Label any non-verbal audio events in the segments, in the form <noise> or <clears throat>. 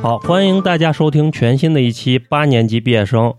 好，欢迎大家收听全新的一期八年级毕业生，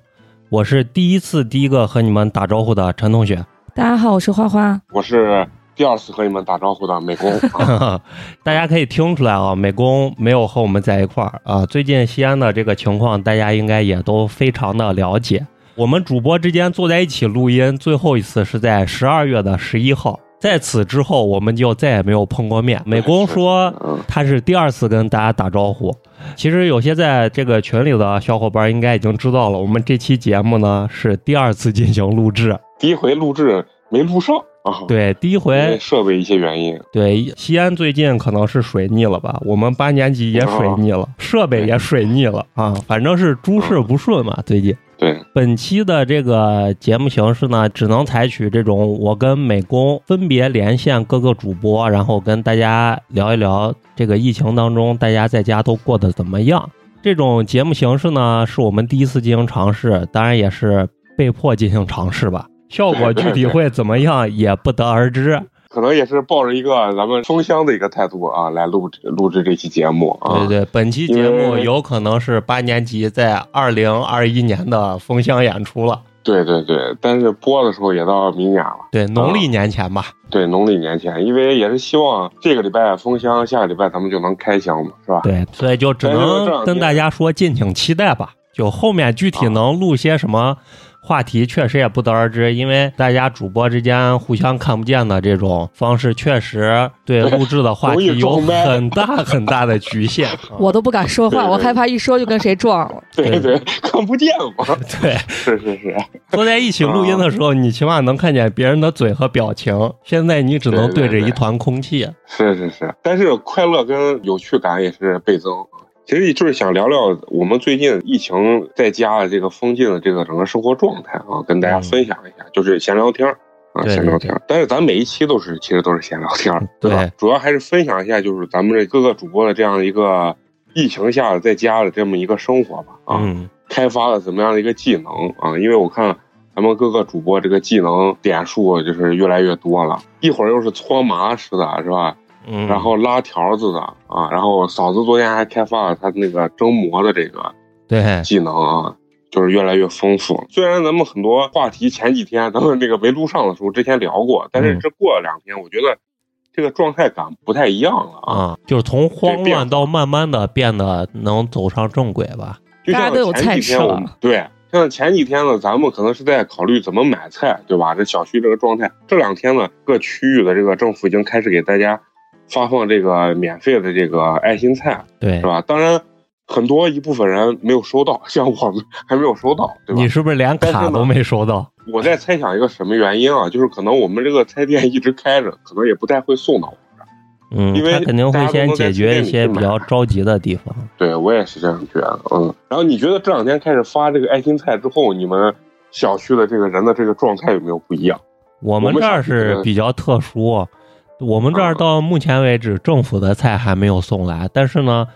我是第一次第一个和你们打招呼的陈同学。大家好，我是花花。我是第二次和你们打招呼的美工。啊 <laughs> 大家可以听出来啊，美工没有和我们在一块儿啊。最近西安的这个情况，大家应该也都非常的了解。我们主播之间坐在一起录音，最后一次是在十二月的十一号，在此之后我们就再也没有碰过面。<laughs> 美工说嗯，他是第二次跟大家打招呼。其实有些在这个群里的小伙伴应该已经知道了，我们这期节目呢是第二次进行录制。第一回录制没录上啊，，对，第一回设备一些原因。对西安最近可能是水逆了吧，我们八年级也水逆了，设备也水逆了啊，反正是诸事不顺嘛。最近对，本期的这个节目形式呢，只能采取这种我跟美工分别连线各个主播，然后跟大家聊一聊这个疫情当中大家在家都过得怎么样。这种节目形式呢，是我们第一次进行尝试，当然也是被迫进行尝试吧。效果具体会怎么样也不得而知。<laughs> 可能也是抱着一个咱们封箱的一个态度啊，来录制录制这期节目啊。对对，本期节目有可能是八年级在二零二一年的封箱演出了，对对对，但是播的时候也到明年了，对，农历年前吧。对，农历年前，因为也是希望这个礼拜封箱，下个礼拜咱们就能开箱嘛，是吧？对，所以就只能跟大家说，敬请期待吧。就后面具体能录些什么话题，确实也不得而知，因为大家主播之间互相看不见的这种方式，确实对录制的话题有很大很大的局限。啊 <laughs> 我都不敢说话，我害怕一说就跟谁撞了。对对，看不见嘛。对，<laughs> 是是是，坐在一起录音的时候，你起码能看见别人的嘴和表情。现在你只能对着一团空气。是是是，但是快乐跟有趣感也是倍增。其实就是想聊聊我们最近疫情在家的这个封禁的这个整个生活状态啊，跟大家分享一下，就是闲聊天儿啊，闲聊天儿。但是咱每一期都是其实都是闲聊天儿，对吧？主要还是分享一下，就是咱们这各个主播的这样一个疫情下的在家的这么一个生活吧啊。嗯，开发了怎么样的一个技能啊？因为我看咱们各个主播这个技能点数就是越来越多了，一会儿又是搓麻似的，是吧？嗯，然后拉条子的啊，然后嫂子昨天还开发了她那个蒸馍的这个对，技能啊，就是越来越丰富。虽然咱们很多话题前几天咱们这个没录上的时候之前聊过，但是嗯这过了两天，我觉得这个状态感不太一样了啊。啊，就是从慌乱到慢慢的变得能走上正轨吧。就像大家都有前菜吃了几天我们对，像前几天呢，咱们可能是在考虑怎么买菜，对吧？这小区这个状态，这两天呢，各区域的这个政府已经开始给大家发放这个免费的这个爱心菜，对是，吧？当然，很多一部分人没有收到，像我们还没有收到，对吧你？是不是连卡都没收到？我在猜想一个什么原因啊？就是可能我们这个菜店一直开着，可能也不太会送到我们这儿。嗯，因为肯定会先解决一些比较着急的地方。对我也是这样觉得，嗯。然后你觉得这两天开始发这个爱心菜之后，你们小区的这个人的这个状态有没有不一样？我们这儿是比较特殊，我们这儿啊到目前为止，政府的菜还没有送来，但是呢，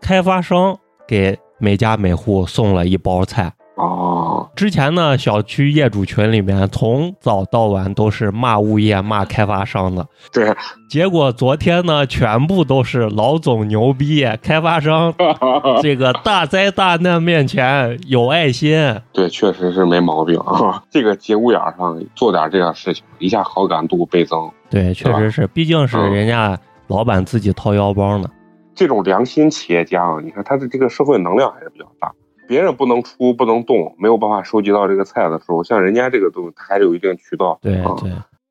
开发商给每家每户送了一包菜。哦，之前呢，小区业主群里面从早到晚都是骂物业、骂开发商的。对，结果昨天呢，全部都是老总牛逼，开发商 <laughs> 这个大灾大难面前有爱心。对，确实是没毛病啊。<laughs> 这个节骨眼上做点这样事情，一下好感度倍增。对，确实是，毕竟是嗯人家老板自己掏腰包呢。这种良心企业家啊，你看他的这个社会能量还是比较大。别人不能出不能动，没有办法收集到这个菜的时候，像人家这个东西，他还是有一定渠道。对啊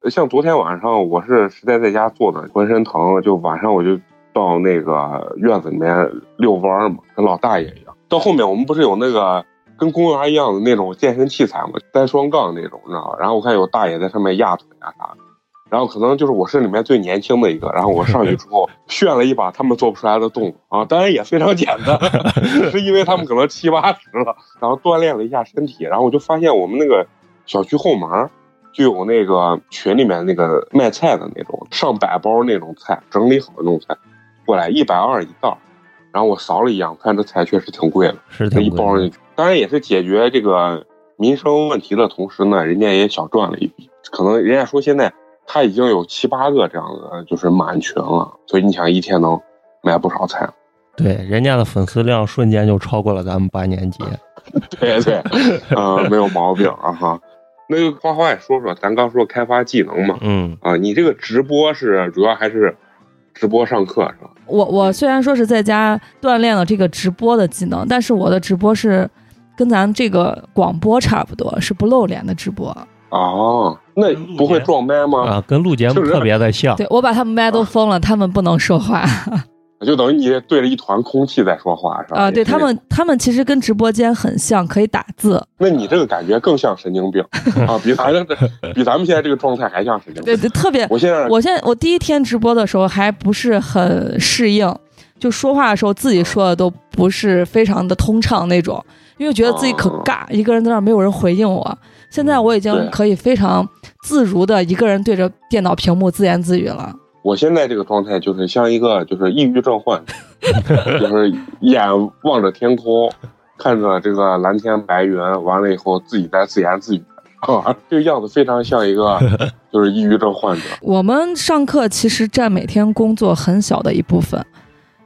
对，像昨天晚上，我是实在在家坐的浑身疼，就晚上我就到那个院子里面遛弯儿嘛，跟老大爷一样。到后面我们不是有那个跟公园一样的那种健身器材嘛，单双杠那种，你知道吧？然后我看有大爷在上面压腿啊啥的。然后可能就是我是里面最年轻的一个，然后我上去之后 <laughs> 炫了一把他们做不出来的动作啊，当然也非常简单，<laughs> 是因为他们可能七八十了，然后锻炼了一下身体，然后我就发现我们那个小区后门儿就有那个群里面那个卖菜的那种上百包那种菜，整理好的那种菜，过来一百二一袋，然后我扫了一眼，看这菜确实挺贵的，是这一。包进去，当然也是解决这个民生问题的同时呢，人家也小赚了一笔。可能人家说现在他已经有七八个这样的就是满群了，所以你想一天能卖不少菜。对，人家的粉丝量瞬间就超过了咱们八年级。<laughs> 对对，嗯、没有毛病啊哈。那个花花也说说，咱刚说开发技能嘛，嗯啊，你这个直播是主要还是直播上课是吧？我我虽然说是在家锻炼了这个直播的技能，但是我的直播是跟咱这个广播差不多，是不露脸的直播。哦，那不会撞麦吗？啊，跟录节目特别的像。对我把他们麦都封了，他们不能说话 <laughs> 就等于你对着一团空气在说话是吧？啊。对他们，他们其实跟直播间很像，可以打字。那你这个感觉更像神经病 <laughs> 啊，比咱这比咱们现在这个状态还像神经病。对对，特别。我现在我现在我第一天直播的时候还不是很适应，就说话的时候自己说的都不是非常的通畅那种，因为觉得自己可尬，一个人在那儿没有人回应我。现在我已经可以非常自如的一个人对着电脑屏幕自言自语了。我现在这个状态就是像一个就是抑郁症患者，<laughs> 就是眼望着天空，看着这个蓝天白云，完了以后自己在自言自语，啊，这个样子非常像一个 <laughs> 就是抑郁症患者。我们上课其实占每天工作很小的一部分，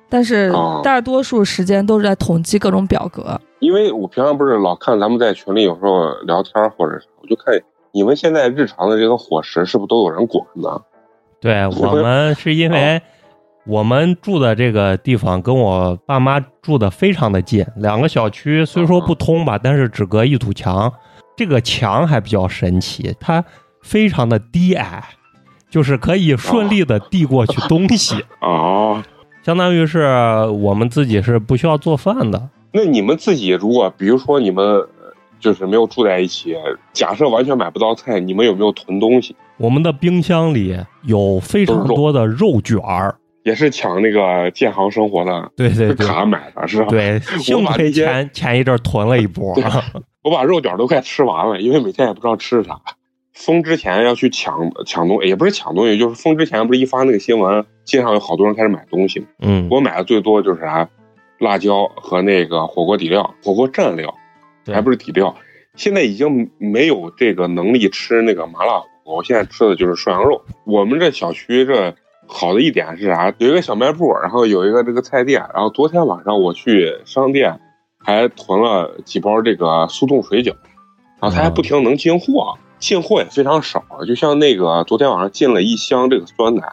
但是哦大多数时间都是在统计各种表格。因为我平常不是老看咱们在群里有时候聊天或者啥，我就看你们现在日常的这个伙食是不是都有人管呢？对 <laughs> 我们是因为我们住的这个地方跟我爸妈住的非常的近，两个小区虽说不通吧，但是只隔一堵墙。这个墙还比较神奇，它非常的低矮，就是可以顺利的递过去东西，哦，相当于是我们自己是不需要做饭的。那你们自己如果比如说你们呃就是没有住在一起，假设完全买不到菜，你们有没有囤东西？我们的冰箱里有非常多的肉卷儿，也是抢那个建行生活的对对对卡买的是吧？对，幸亏前前一阵儿囤了一波。我把肉卷都快吃完了，因为每天也不知道吃啥。封之前要去抢抢东西，也不是抢东西，就是封之前不是一发那个新闻，街上有好多人开始买东西？嗯，我买的最多就是啥，辣椒和那个火锅底料、火锅蘸料，还不是底料。现在已经没有这个能力吃那个麻辣火锅，我现在吃的就是涮羊肉。我们这小区这好的一点是啥？有一个小卖部，然后有一个这个菜店。然后昨天晚上我去商店，还囤了几包这个速冻水饺，然后他还不停能进货，进货也非常少。就像那个昨天晚上进了一箱这个酸奶，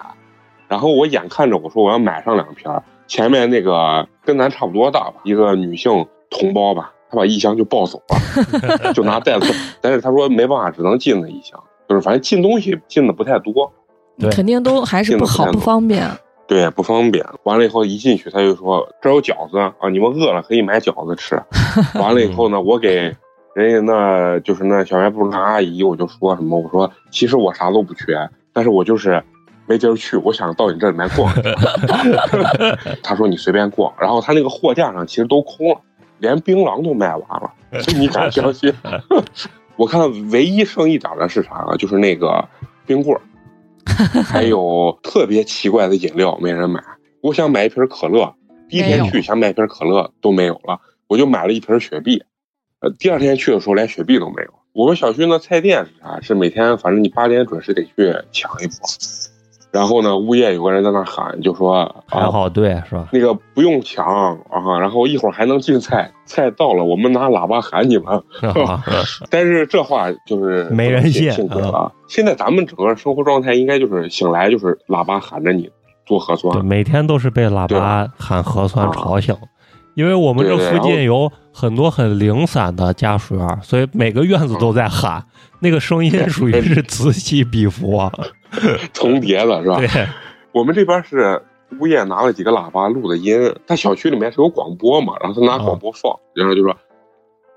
然后我眼看着我说我要买上两瓶，前面那个跟咱差不多大吧，一个女性同胞吧，她把一箱就抱走了，<laughs> 就拿袋子，但是她说没办法，只能进了一箱，就是反正进东西进的不太多，对肯定都还是不好不方便。对，不方便。完了以后一进去，他就说这儿有饺子啊，你们饿了可以买饺子吃。完了以后呢，我给人家那就是那小卖部那阿姨，我就说什么，我说其实我啥都不缺，但是我就是没地儿去，我想到你这里面逛。<laughs> 他说你随便逛，然后他那个货架上其实都空了，连槟榔都卖完了，你敢相信？<laughs> 我看唯一剩一点的是啥呢？就是那个冰棍儿。还有特别奇怪的饮料没人买。我想买一瓶可乐，第一天去想买一瓶可乐都没有了，我就买了一瓶雪碧。呃，第二天去的时候连雪碧都没有。我们小区那菜店是啥？是每天反正你八点准时得去抢一波。然后呢，物业有个人在那喊，就说还好对是吧？那个不用抢啊，然后一会儿还能进菜，菜到了我们拿喇叭喊你们。<laughs> 但是这话就是没人信啊。现在咱们整个生活状态应该就是醒来就是喇叭喊着你做核酸，对，每天都是被喇叭喊核酸吵醒。因为我们这附近有很多很零散的家属院，所以每个院子都在喊，<laughs> 那个声音属于是此起彼伏，啊重叠了是吧？对，我们这边是物业拿了几个喇叭录的音，他小区里面是有广播嘛，然后他拿广播放，然后就说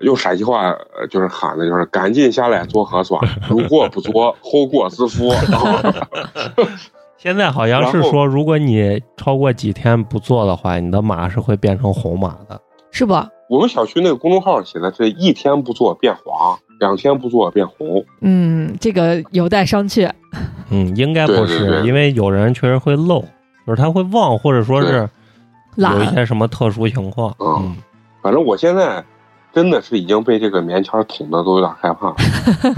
用陕西话就是喊的，就是赶紧下来做核酸，如果不做，后果自负。<laughs> 现在好像是说，如果你超过几天不做的话，你的码是会变成红码的，是不？我们小区那个公众号写的是一天不做变黄，两天不做变红。嗯，这个有待商榷。嗯，应该不是，对对对因为有人确实会漏，就是他会忘，或者说是有一些什么特殊情况。嗯嗯反正我现在真的是已经被这个棉签捅的都有点害怕了。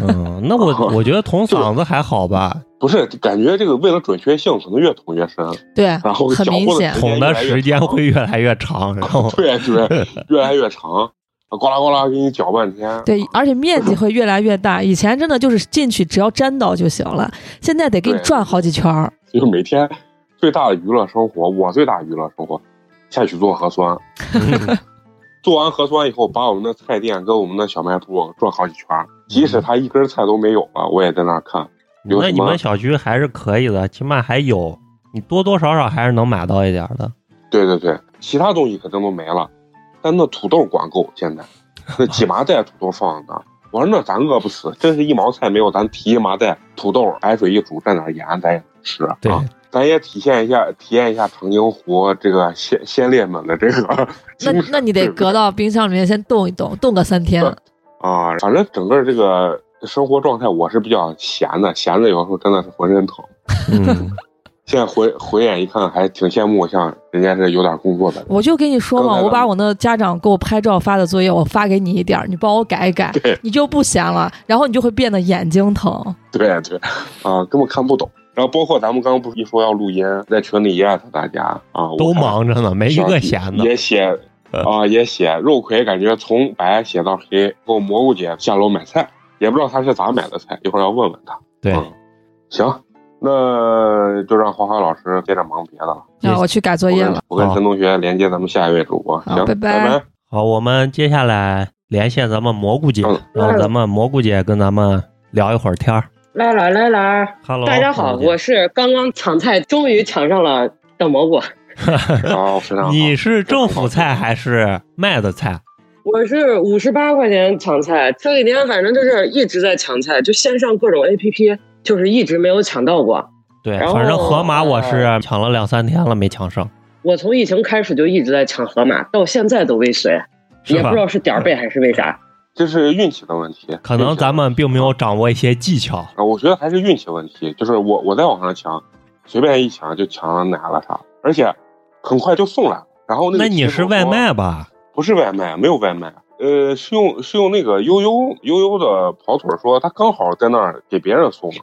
嗯，那我 <laughs> 我觉得捅嗓子还好吧，不是，感觉这个为了准确性，可能越捅越深，对，然后很明显。捅的时间会越来越长，<laughs> 然后对是，越来越长，呱啦呱啦给你搅半天。<laughs> 对，而且面积会越来越大。以前真的就是进去只要沾到就行了，现在得给你转好几圈儿。就每天最大的娱乐生活，我最大的娱乐生活，下去做核酸。<laughs> 嗯做完核酸以后，把我们的菜店跟我们的小卖部转好几圈，即使他一根菜都没有了，我也在那儿看。那你们小区还是可以的，起码还有，你多多少少还是能买到一点的。对对对，其他东西可真都没了，但那土豆管够，现在那几麻袋土豆放在那。我说那咱饿不死，真是一毛菜没有，咱提一麻袋土豆，白水一煮，蘸点盐，咱也能吃。对啊，咱也体现一下，体验一下长津湖这个先先烈们的这个那那你得搁到冰箱里面先冻一冻，冻个三天。啊。反正整个这个生活状态，我是比较闲的，闲的有时候真的是浑身疼。嗯，<laughs> 现在回回眼一看，还挺羡慕，像人家是有点工作的。我就跟你说嘛，我把我那家长给我拍照发的作业，我发给你一点儿，你帮我改一改对，你就不闲了，然后你就会变得眼睛疼。对对，啊，根本看不懂。然后包括咱们刚刚不是一说要录音，在群里也艾特大家啊，都忙着呢，没一个闲的。也写啊，也写肉葵，感觉从白写到黑。给我蘑菇姐下楼买菜，也不知道他是咋买的菜，一会儿要问问他。对，嗯，行，那就让花花老师接着忙别的了。那我去改作业了。我跟陈同学连接咱们下一位主播。行，拜拜拜拜。好，我们接下来连线咱们蘑菇姐嗯，让咱们蘑菇姐跟咱们聊一会儿天儿。来了来了，Hello，大家好，我是刚刚抢菜，终于抢上了的蘑菇。好，<laughs> 非常好。你是政府菜还是卖的菜？我是五十八块钱抢菜，这几天反正就是一直在抢菜，就线上各种 APP，就是一直没有抢到过。对，反正盒马我是抢了两三天了，没抢上，我从疫情开始就一直在抢盒马，到现在都未遂，也不知？道是点儿背还是为啥。<laughs> 这是运气的问题，可能咱们并没有掌握一些技巧。啊，我觉得还是运气问题。就是我我在网上抢，随便一抢就抢了奶了啥，而且很快就送来了。然后那那你是外卖吧？不是外卖，没有外卖。呃，是用是用那个悠悠悠悠的跑腿说，他刚好在那儿给别人送了，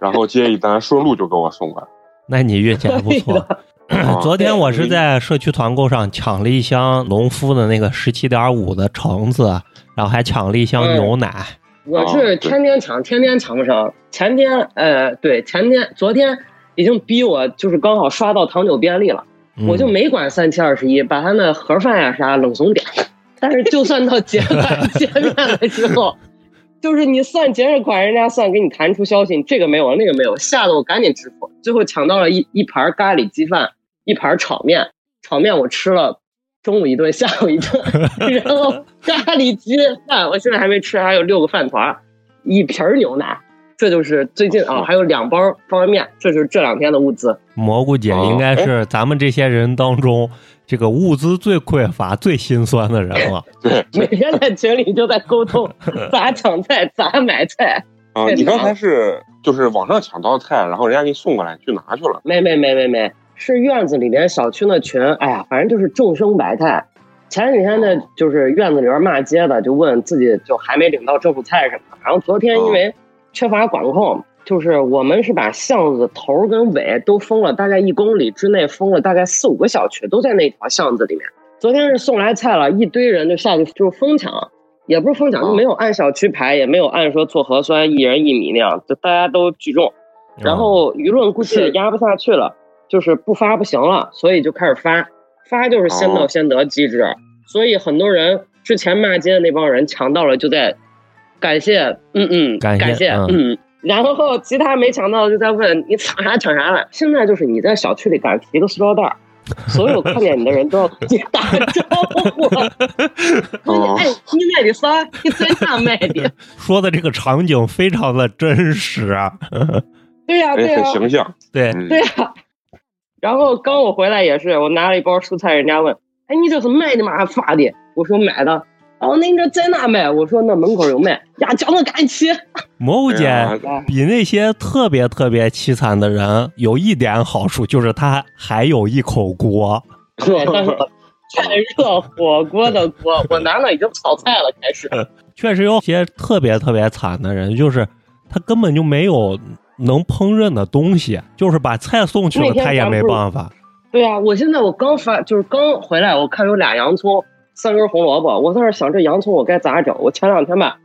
然后接一单顺路就给我送来。<laughs> 那你运气还不错。<laughs> 啊昨天我是在社区团购上抢了一箱农夫的那个十七点五的橙子，然后还抢了一箱牛奶。我是天天抢，天天抢不上。前天，呃，对，前天、昨天已经逼我，就是刚好刷到糖酒便利了，嗯我就没管三七二十一，把他那盒饭呀啥冷怂点。但是就算到结款见面了之后，<laughs> 就是你算节日款，人家算给你弹出消息，你这个没有，那个没有，吓得我赶紧支付。最后抢到了一一盘咖喱鸡饭，一盘炒面，炒面我吃了中午一顿，下午一顿，<laughs> 然后咖喱鸡饭我现在还没吃，还有六个饭团，一瓶牛奶。这就是最近啊，还有两包方便面，这就是这两天的物资。蘑菇姐应该是咱们这些人当中这个物资最匮乏、最心酸的人了。<laughs> 对每天在群里就在沟通 <laughs> 咋抢菜、咋买菜。啊，太你刚才是就是网上抢到菜，然后人家给你送过来，去拿去了。没没没没没，是院子里面小区那群，哎呀，反正就是众生百态。前几天呢，就是院子里边骂街的，就问自己就还没领到政府菜什么的。然后昨天因为缺乏管控，就是我们是把巷子头跟尾都封了，大概一公里之内封了大概四五个小区，都在那条巷子里面。昨天是送来菜了，一堆人就下去就疯抢，也不是疯抢，就没有按小区排，也没有按说做核酸一人一米那样，就大家都聚众。然后舆论估计是压不下去了，就是不发不行了，所以就开始发，发就是先到哦先得机制，所以很多人之前骂街的那帮人抢到了，就在感谢，嗯嗯，感谢感谢，嗯嗯。然后其他没抢到的就在问你抢啥抢啥了。现在就是你在小区里敢提个塑料袋，<laughs> 所有看见你的人都要跟你打招呼。<laughs> 哦哎，你卖的啥？你在哪卖的？<laughs> 说的这个场景非常的真实啊。对呀、对哎，呀、很形象。对，嗯对呀、然后刚我回来也是，我拿了一包蔬菜，人家问：“哎，你这是卖的吗？还发的？”我说买的。哦，那你这在哪卖？我说那门口有卖。呀，叫我赶紧去。蘑菇姐哎比那些特别特别凄惨的人有一点好处，就是他还有一口锅。对，但是 <laughs> 我太热火锅的锅，我男的已经炒菜了，开始。<laughs> 确实有些特别特别惨的人，就是他根本就没有能烹饪的东西，就是把菜送去了，他也没办法。对啊、我现在我刚发，就是刚回来，我看有俩洋葱，三根红萝卜，我在那想这洋葱我该咋整？我前两天吧，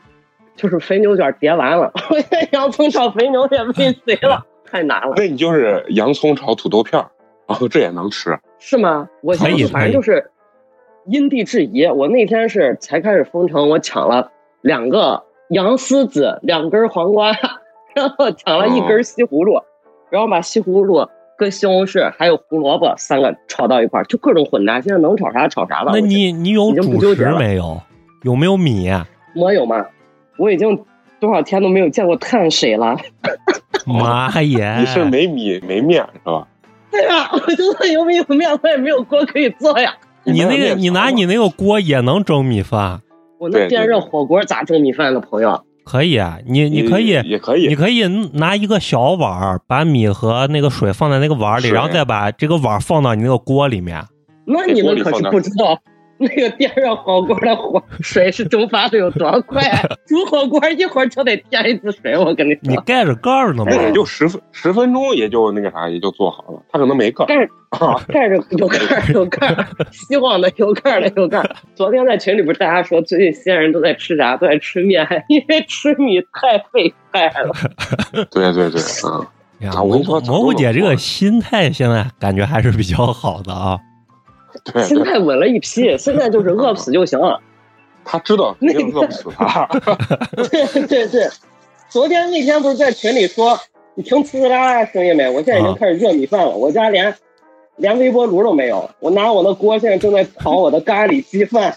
就是肥牛卷叠完了，<laughs> 我现在洋葱炒肥牛也没 <laughs> 谁了，太难了，那你就是洋葱炒土豆片儿，然后这也能吃。是吗？我反正就是因地制宜。我那天是才开始封城，我抢了两个洋丝子，两根黄瓜，<laughs> 然后抢了一根西葫芦，然后把西葫芦。跟西红柿还有胡萝卜三个炒到一块儿，就各种混搭。现在能炒啥炒啥吧。那你你有主食没有？有没有米？我有吗？我已经多少天都没有见过碳水了。妈耶！你是没米没面是吧？<laughs> 对呀，我就算有米有面，我也没有锅可以做呀。你那个你拿你那个锅也能蒸米饭，我那电热火锅咋蒸米饭呢，朋友？可以啊。你你可以也也可以你可以拿一个小碗儿，把米和那个水放在那个碗儿里，然后再把这个碗儿放到你那个锅里面。那你们可是不知道，<laughs> 那个电热火锅的火 <laughs> 水是蒸发的有多快。<laughs> 煮火锅一会儿就得添一次水，我跟你说。你盖着盖儿呢吗那？也就十分十分钟，也就那个啥，也就做好了。他可能没盖儿盖啊，盖着有盖儿有盖儿，希望的有盖儿的有盖儿。昨天在群里不是大家说最近西安人都在吃啥？都在吃面，因为吃米太费菜了。对对对，嗯，呀，啊我跟你说蘑菇姐这个心态现在感觉还是比较好的啊。<laughs> 心态稳了一批，现在就是饿不死就行了。<laughs> 他知道 <laughs> 肯定饿不死他。对对对，昨天那天不是在群里说，你听呲呲啦啦的声音没？我现在已经开始热米饭了，我家连连微波炉都没有，我拿我的锅现在正在炒我的咖喱鸡饭。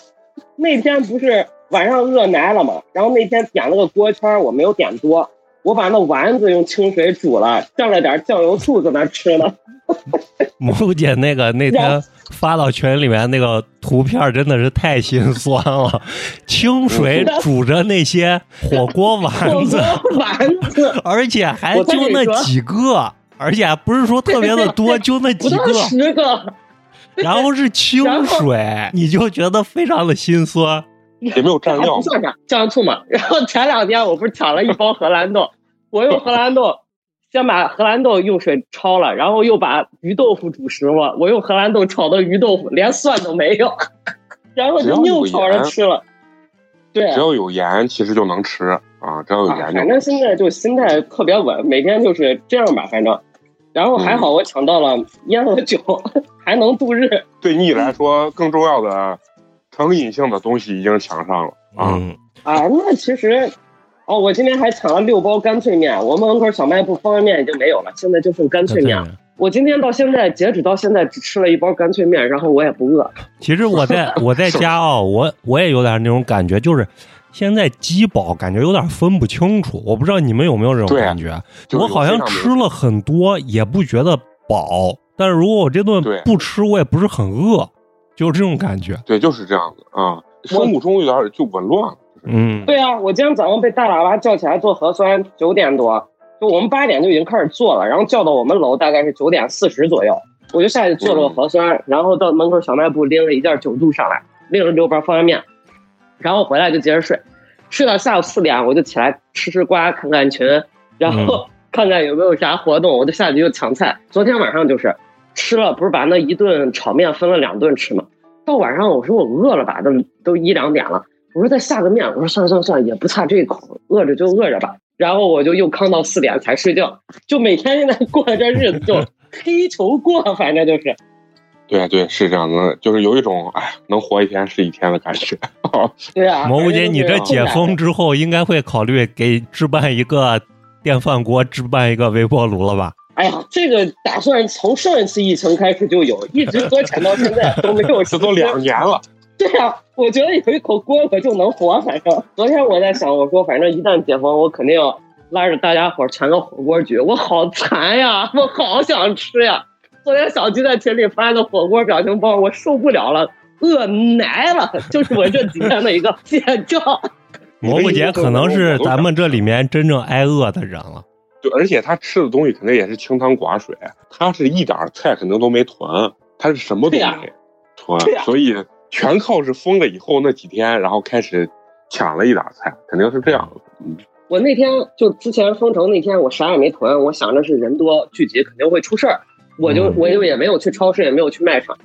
那天不是晚上饿奶了嘛，然后那天点了个锅圈，我没有点多，我把那丸子用清水煮了，蘸了点酱油醋在那吃呢。<laughs> 蘑菇姐那个那天发到群里面那个图片真的是太心酸了，清水煮着那些火锅丸子，丸子 <laughs> 而且还就那几个，而且还不是说特别的多，就那几个，十个，然后是清水，你就觉得非常的心酸。也没有蘸料还不，算啥，酱醋嘛。然后前两天我不是抢了一包荷兰豆，我用荷兰豆先把荷兰豆用水焯了，然后又把鱼豆腐煮熟了，我用荷兰豆炒的鱼豆腐连蒜都没有，<laughs> 然后就硬炒着吃了。对，只要有盐，其实就能吃啊，只要有啊盐就反正现在就心态特别稳，每天就是这样吧，反正。然后还好我抢到了烟和酒，<laughs> 还能度日。对你来说更重要的成瘾性的东西已经抢上了啊。嗯，啊，那其实，哦，我今天还抢了六包干脆面，我们门口小卖部方便面已经没有了，现在就剩干脆面了。我今天到现在，截止到现在只吃了一包干脆面，然后我也不饿。其实我在 <laughs> 我在家啊，我我也有点那种感觉，就是现在饥饱感觉有点分不清楚。我不知道你们有没有这种感觉？就是我好像吃了很多也不觉得饱，但是如果我这顿不吃，我也不是很饿，就是这种感觉。对，就是这样子啊，生物钟有点就紊乱了。嗯，对啊，我今天早上被大喇叭叫起来做核酸，九点多，就我们八点就已经开始做了，然后叫到我们楼大概是九点四十左右，我就下去做了个核酸，然后到门口小卖部拎了一件酒度上来，拎了六包方便面，然后回来就接着睡，睡到下午四点我就起来吃吃瓜，看看群，然后 <laughs> 看看有没有啥活动，我就下去又抢菜。昨天晚上就是吃了，不是把那一顿炒面分了两顿吃吗？到晚上我说我饿了吧，都都一两点了。我说再下个面，我说算了算了算了，也不差这一口，饿着就饿着吧。然后我就又康到四点才睡觉，就每天现在过这日子就黑球过，反正就是。对啊对，是这样的，就是有一种哎，能活一天是一天的感觉。<laughs> 对啊，蘑菇姐，你这解封之之后，应该会考虑给置办一个电饭锅，置办一个微波炉了吧？哎呀，这个打算从上一次疫情开始就有，一直搁浅到现在都没有。<laughs> 这都两年了。<laughs> 对呀、我觉得有一口锅我就能活。反正昨天我在想，我说反正一旦解封，我肯定要拉着大家伙儿全个火锅局。我好馋呀，<laughs> 我好想吃呀。昨天小鸡在群里发的火锅表情包，我受不了了，饿奶了，<laughs> 就是我这几天的一个写照。蘑菇姐可能是咱们这里面真正挨饿的人了。就而且他吃的东西肯定也是清汤寡水，他是一点菜肯定都没囤，他是什么都没。对呀所以全靠是封了以后那几天，然后开始抢了一打菜，肯定是这样的。嗯，我那天就之前封城那天，我啥也没囤，我想着是人多聚集肯定会出事儿，我就嗯我就也没有去超市，也没有去卖场。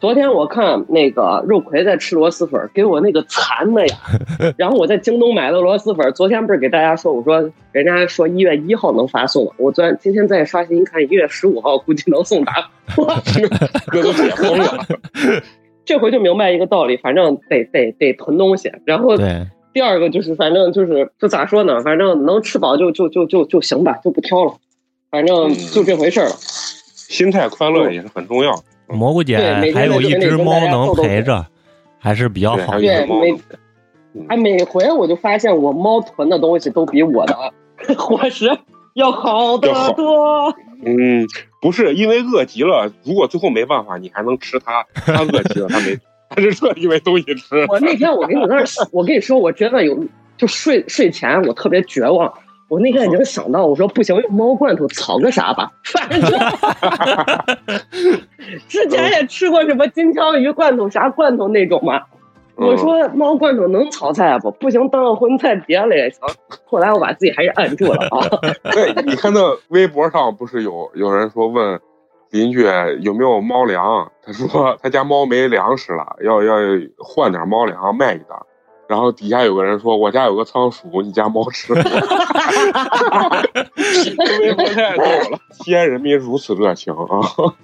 昨天我看那个肉葵在吃螺蛳粉，给我那个馋的呀。<laughs> 然后我在京东买的螺蛳粉，昨天不是给大家说，我说人家说一月一号能发送，我昨天今天再刷新一看，一月十五号估计能送达。<laughs> <laughs> 我那都解封了。这回就明白一个道理，反正得得得囤东西，然后对，第二个就是，反正就是就咋说呢？反正能吃饱就就就就就行吧，就不挑了。反正就这回事儿了。心态快乐也是很重要。蘑菇姐还有一只猫能陪着，还是比较好的。一只猫没嗯哎，每回我就发现我猫囤的东西都比我的 <laughs> 伙食要好得多。嗯，不是因为饿极了，如果最后没办法，你还能吃它。它饿极了，它没，它是特地没东西吃。我那天我跟你那儿，我跟你说，我真的有，就睡睡前我特别绝望。我那天已经想到，我说不行，用猫罐头炒个啥吧。反正 <laughs> <laughs> 之前也吃过什么金枪鱼罐头、啥罐头那种嘛。嗯我说猫罐头能炒菜不？不行，当个荤菜别了也行。后来我把自己还是按住了啊。<laughs> 对，你看那微博上不是有有人说问邻居有没有猫粮，他说他家猫没粮食了，要要换点猫粮卖一袋。然后底下有个人说：“我家有个仓鼠，你家猫吃哈哈哈哈太逗了，<laughs> 西安人民如此热情啊！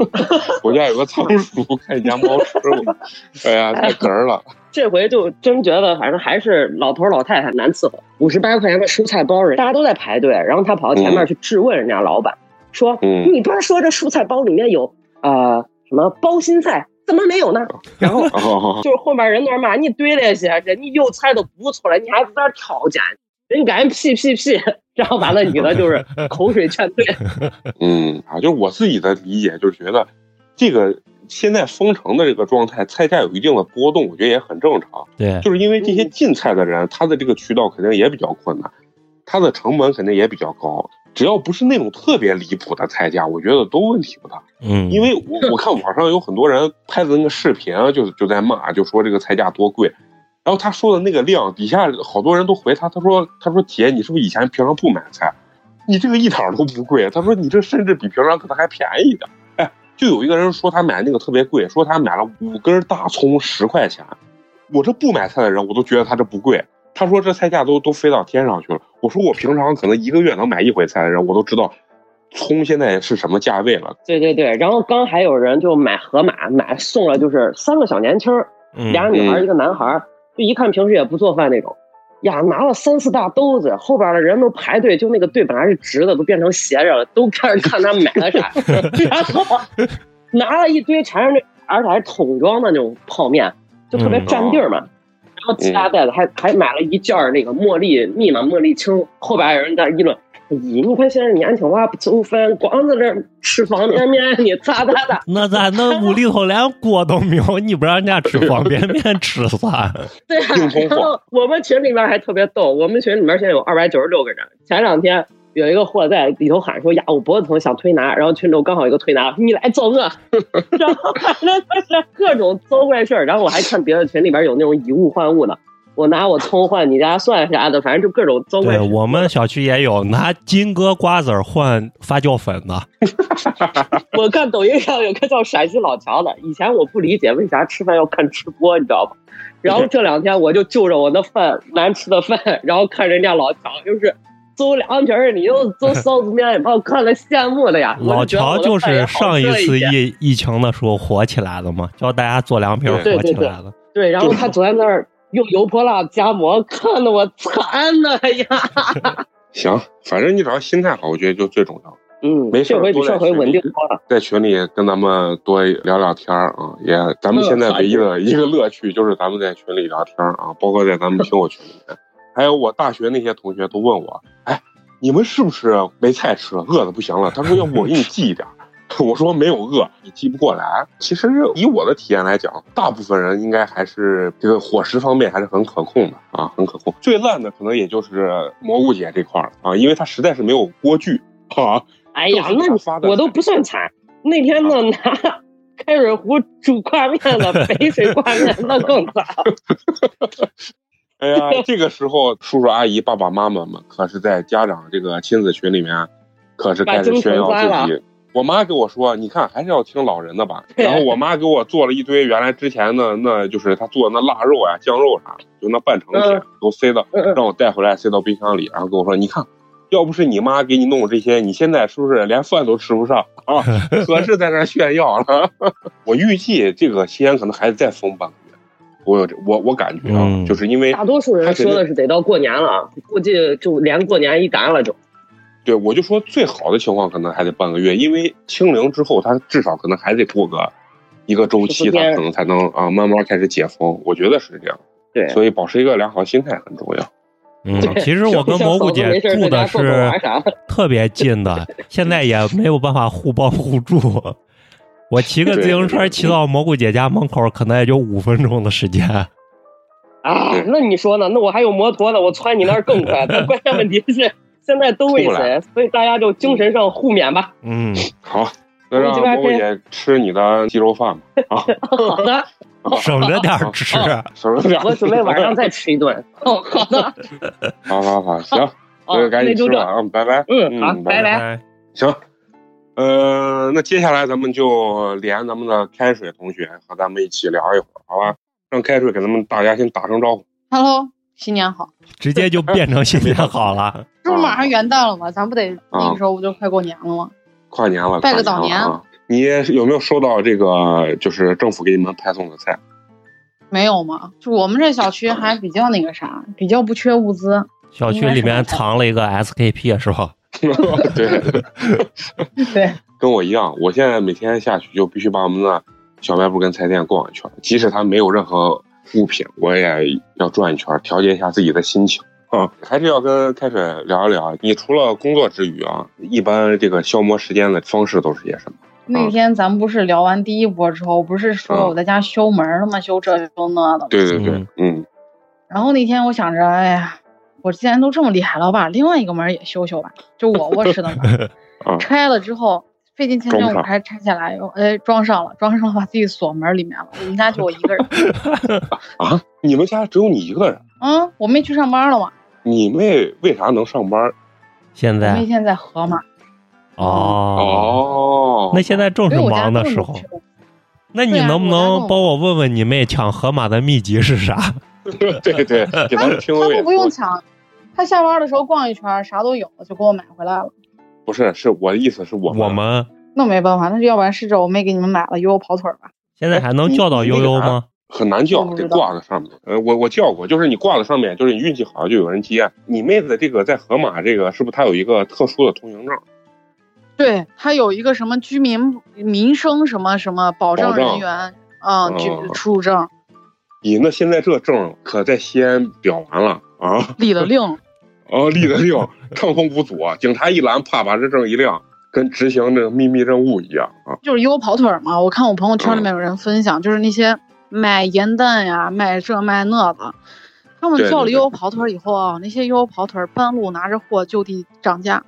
<laughs> 我家有个仓鼠，看你家猫吃不？哎呀，太哏儿了。这回就真觉得，反正还是老头老太太难伺候。五十八块钱的蔬菜包，人大家都在排队，然后他跑到前面去质问人家老板，说：“嗯你不是说这蔬菜包里面有呃什么包心菜，怎么没有呢？” <laughs> 然后哦，<laughs> 就是后面人那儿骂你对了些，人家有菜都不错了，你还在那挑拣，人赶紧屁屁屁，然后完了女的就是口水劝退。<laughs> 嗯啊，就是我自己的理解，就是觉得这个现在封城的这个状态，菜价有一定的波动，我觉得也很正常。对，就是因为这些进菜的人，他的这个渠道肯定也比较困难，他的成本肯定也比较高。只要不是那种特别离谱的菜价，我觉得都问题不大。嗯，因为我我看网上有很多人拍的那个视频啊，就就在骂，就说这个菜价多贵。然后他说的那个量，底下好多人都回他，他说他说姐，你是不是以前平常不买菜？你这个一点都不贵。他说你这甚至比平常可能还便宜一点。哎，就有一个人说他买那个特别贵，说他买了五根大葱十块钱。我这不买菜的人，我都觉得他这不贵。他说这菜价都都飞到天上去了。我说我平常可能一个月能买一回菜的人，我都知道葱现在是什么价位了。对对对，然后刚还有人就买盒马，买送了就是三个小年轻俩女孩一个男孩儿，就一看平时也不做饭那种。呀，拿了三四大兜子，后边的人都排队，就那个队本来是直的，都变成斜着了，都开始看他买了啥，<laughs> 然后拿了一堆全是那，而且还是桶装的那种泡面，就特别占地儿嘛。然后其他袋子还还买了一件儿那个茉莉蜜嘛茉莉青，后边有人在议论。咦，你看现在年轻娃不做饭，光在这吃方便面，<laughs> 你咋咋咋？那咱那屋里头连锅都没有，你不让人家吃方便面吃啥？<laughs> 对啊我们群里面还特别逗，我们群里面现在有二百九十六个人。前两天有一个货在里头喊说：“呀，我脖子疼，想推拿。”然后群中刚好一个推拿，你来揍我。<laughs> 然后反正就是各种糟怪事儿。然后我还看别的群里边有那种以物换物的，我拿我葱换你家蒜啥的，反正就各种糟怪对。我们小区也有拿金哥瓜子换发酵粉的，<laughs> 我看抖音上有个叫陕西老乔的，以前我不理解为啥吃饭要看吃播，你知道吧？然后这两天我就就着我那饭难吃的饭，然后看人家老乔就是走凉皮儿，你又做臊子面，把我看了羡慕的呀。<laughs> 老乔就是上一次疫疫情的时候火起来的嘛，教大家做凉皮儿对火起来的。对，然后他昨天那儿用油泼辣夹馍，看得我惨呐哎呀！<laughs> 行，反正你只要心态好，我觉得就最重要。嗯，没事儿这回比上回稳定多了。在群里跟咱们多聊聊天儿啊，也咱们现在唯一的一个乐趣就是咱们在群里聊天儿啊，包括在咱们听友群里面，还有我大学那些同学都问我，哎，你们是不是没菜吃了，饿的不行了？他说要不我给你寄一点。<laughs> 我说没有饿，你寄不过来。其实以我的体验来讲，大部分人应该还是这个伙食方面还是很可控的啊，很可控。最烂的可能也就是蘑菇姐这块儿啊，因为她实在是没有锅具啊。哎呀，那打发的我都不算惨。那天呢，拿 <laughs> 开水壶煮 <laughs> 挂面了，北水挂面那更惨。哎呀，这个时候叔叔阿姨、爸爸妈妈们可是在家长这个亲子群里面，可是开始炫耀自己。我妈跟我说：“你看，还是要听老人的吧。<laughs> ”然后我妈给我做了一堆原来之前的那就是她做的那腊肉啊、酱肉啥，就那半成品都塞到让我带回来塞到冰箱里，然后跟我说：“你看，要不是你妈给你弄这些，你现在是不是连饭都吃不上啊？<laughs> 可是在那炫耀了。<laughs> ”我预计这个西安可能还得再封半个月。我有这我我感觉啊，就是因为大多数人说的是得到过年了，估计就连过年一单了就。对，我就说最好的情况可能还得半个月，因为清零之后，它至少可能还得过个一个周期，它可能才能啊慢慢开始解封。我觉得是这样。对，所以保持一个良好心态很重要。嗯，其实我跟蘑菇姐住的是特别近的，<laughs> 现在也没有办法互帮互助。我骑个自行车骑到蘑菇姐家门口，可能也就五分钟的时间。<laughs> 啊，那你说呢？那我还有摩托呢，我窜你那儿更快。但关键问题是。现在都未死，所以大家就精神上互勉吧。嗯，<laughs> 好，那让蘑菇姐吃你的鸡肉饭吧。啊，<laughs> 好的，省着点吃，省着点。我准备晚上再吃一顿。哦，好的。好好好，行，那就赶紧吃吧。啊，拜拜。嗯，好，拜拜。行，呃，那接下来咱们就连咱们的开水同学和咱们一起聊一会儿，好吧？让开水给咱们大家先打声招呼。Hello。新年好，直接就变成新年好了。<laughs> 这不马上元旦了吗？咱不得那个时候不就快过年了吗？跨年了，拜个早年。你有没有收到这个？就是政府给你们派送的菜？没有吗？就我们这小区还比较那个啥，比较不缺物资。小区里面藏了一个 SKP 是吧？<laughs> 对 <laughs> 对，跟我一样。我现在每天下去就必须把我们的小卖部跟菜店逛一圈，即使它没有任何。物品我也要转一圈，调节一下自己的心情嗯。还是要跟开水聊一聊，你除了工作之余啊，一般这个消磨时间的方式都是些什么？那天咱们不是聊完第一波之后，不是说我在家修门了吗？修这修那的。对对对，嗯。然后那天我想着，哎呀，我既然都这么厉害了，我把另外一个门也修修吧，就我卧室的门。<laughs> 拆了之后。费尽千辛，我还拆下来，又哎装上了，装上了，把自己锁门里面了。我们家就我一个人。<laughs> 啊？你们家只有你一个人？嗯，我妹去上班了嘛。你妹为啥能上班？现在？妹现在河马。哦哦。那现在正是忙的时候。那你能不能帮我问问你妹抢河马的秘籍是啥？<laughs> 对对，给他听他都不用抢，他下班的时候逛一圈，啥都有，就给我买回来了。不是，是我的意思是我我们那没办法，那就要不然试着我妹给你们买了悠悠跑腿吧。现在还能叫到悠悠吗？很难叫，得挂在上面。呃，我我叫过，就是你挂在上面，就是你运气好就有人接。你妹子这个在河马这个是不是她有一个特殊的通行证？对，她有一个什么居民民生什么什么保障人员啊，居出入证。咦，那现在这证可在西安表完了啊？立了令。<laughs> 哦，立了令，畅通无阻，警察一拦，啪把这证一亮，跟执行这个秘密任务一样啊！就是悠悠跑腿嘛，我看我朋友圈里面有人分享，就是那些卖盐蛋呀、卖这卖那的，他们叫了悠悠跑腿以后啊，那些悠悠跑腿半路拿着货就地涨价，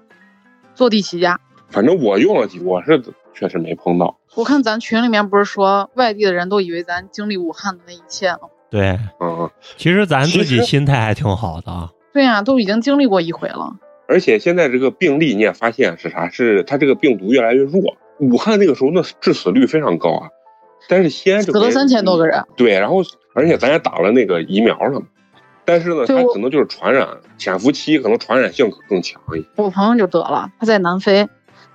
坐地起价。反正我用了几，我是确实没碰到。我看咱群里面不是说外地的人都以为咱经历武汉的那一切了？对，嗯，其实咱自己心态还挺好的。对呀，都已经经历过一回了。而且现在这个病例你也发现是啥？是它这个病毒越来越弱。武汉那个时候那致死率非常高啊，但是西安死了三千多个人。对，然后而且咱也打了那个疫苗了嘛，但是呢，它可能就是传染潜伏期可能传染性更强一些。我朋友就得了，他在南非，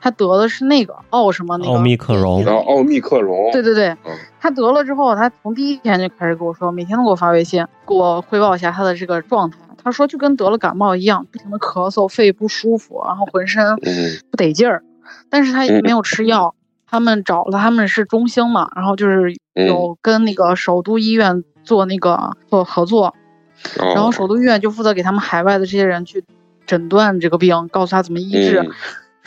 他得的是那个奥什么那个奥密克戎，然后奥密克戎。对对对，他得了之后，他从第一天就开始跟我说，每天都给我发微信，给我汇报一下他的这个状态。他说就跟得了感冒一样，不停的咳嗽，肺不舒服，然后浑身不得劲儿，但是他也没有吃药。他们找了，他们是中兴嘛，然后就是有跟那个首都医院做那个做合作，然后首都医院就负责给他们海外的这些人去诊断这个病，告诉他怎么医治，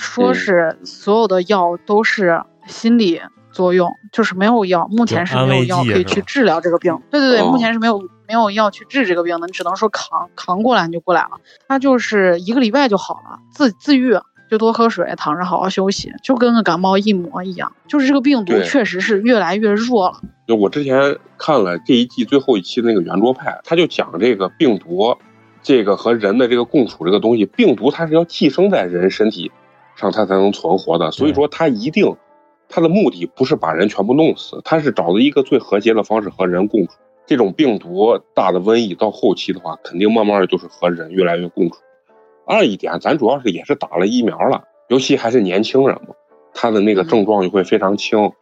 说是所有的药都是心理作用，就是没有药，目前是没有药可以去治疗这个病。对对对，目前是没有。没有药去治这个病的，你只能说扛扛过来你就过来了。他就是一个礼拜就好了，自自愈，就多喝水，躺着好好休息，就跟个感冒一模一样。就是这个病毒确实是越来越弱了。就我之前看了这一季最后一期的那个圆桌派，他就讲这个病毒，这个和人的这个共处这个东西，病毒它是要寄生在人身体上，它才能存活的。所以说，它一定它的目的不是把人全部弄死，它是找到一个最和谐的方式和人共处。这种病毒大的瘟疫到后期的话，肯定慢慢的就是和人越来越共处。二一点，咱主要是也是打了疫苗了，尤其还是年轻人嘛，他的那个症状就会非常轻。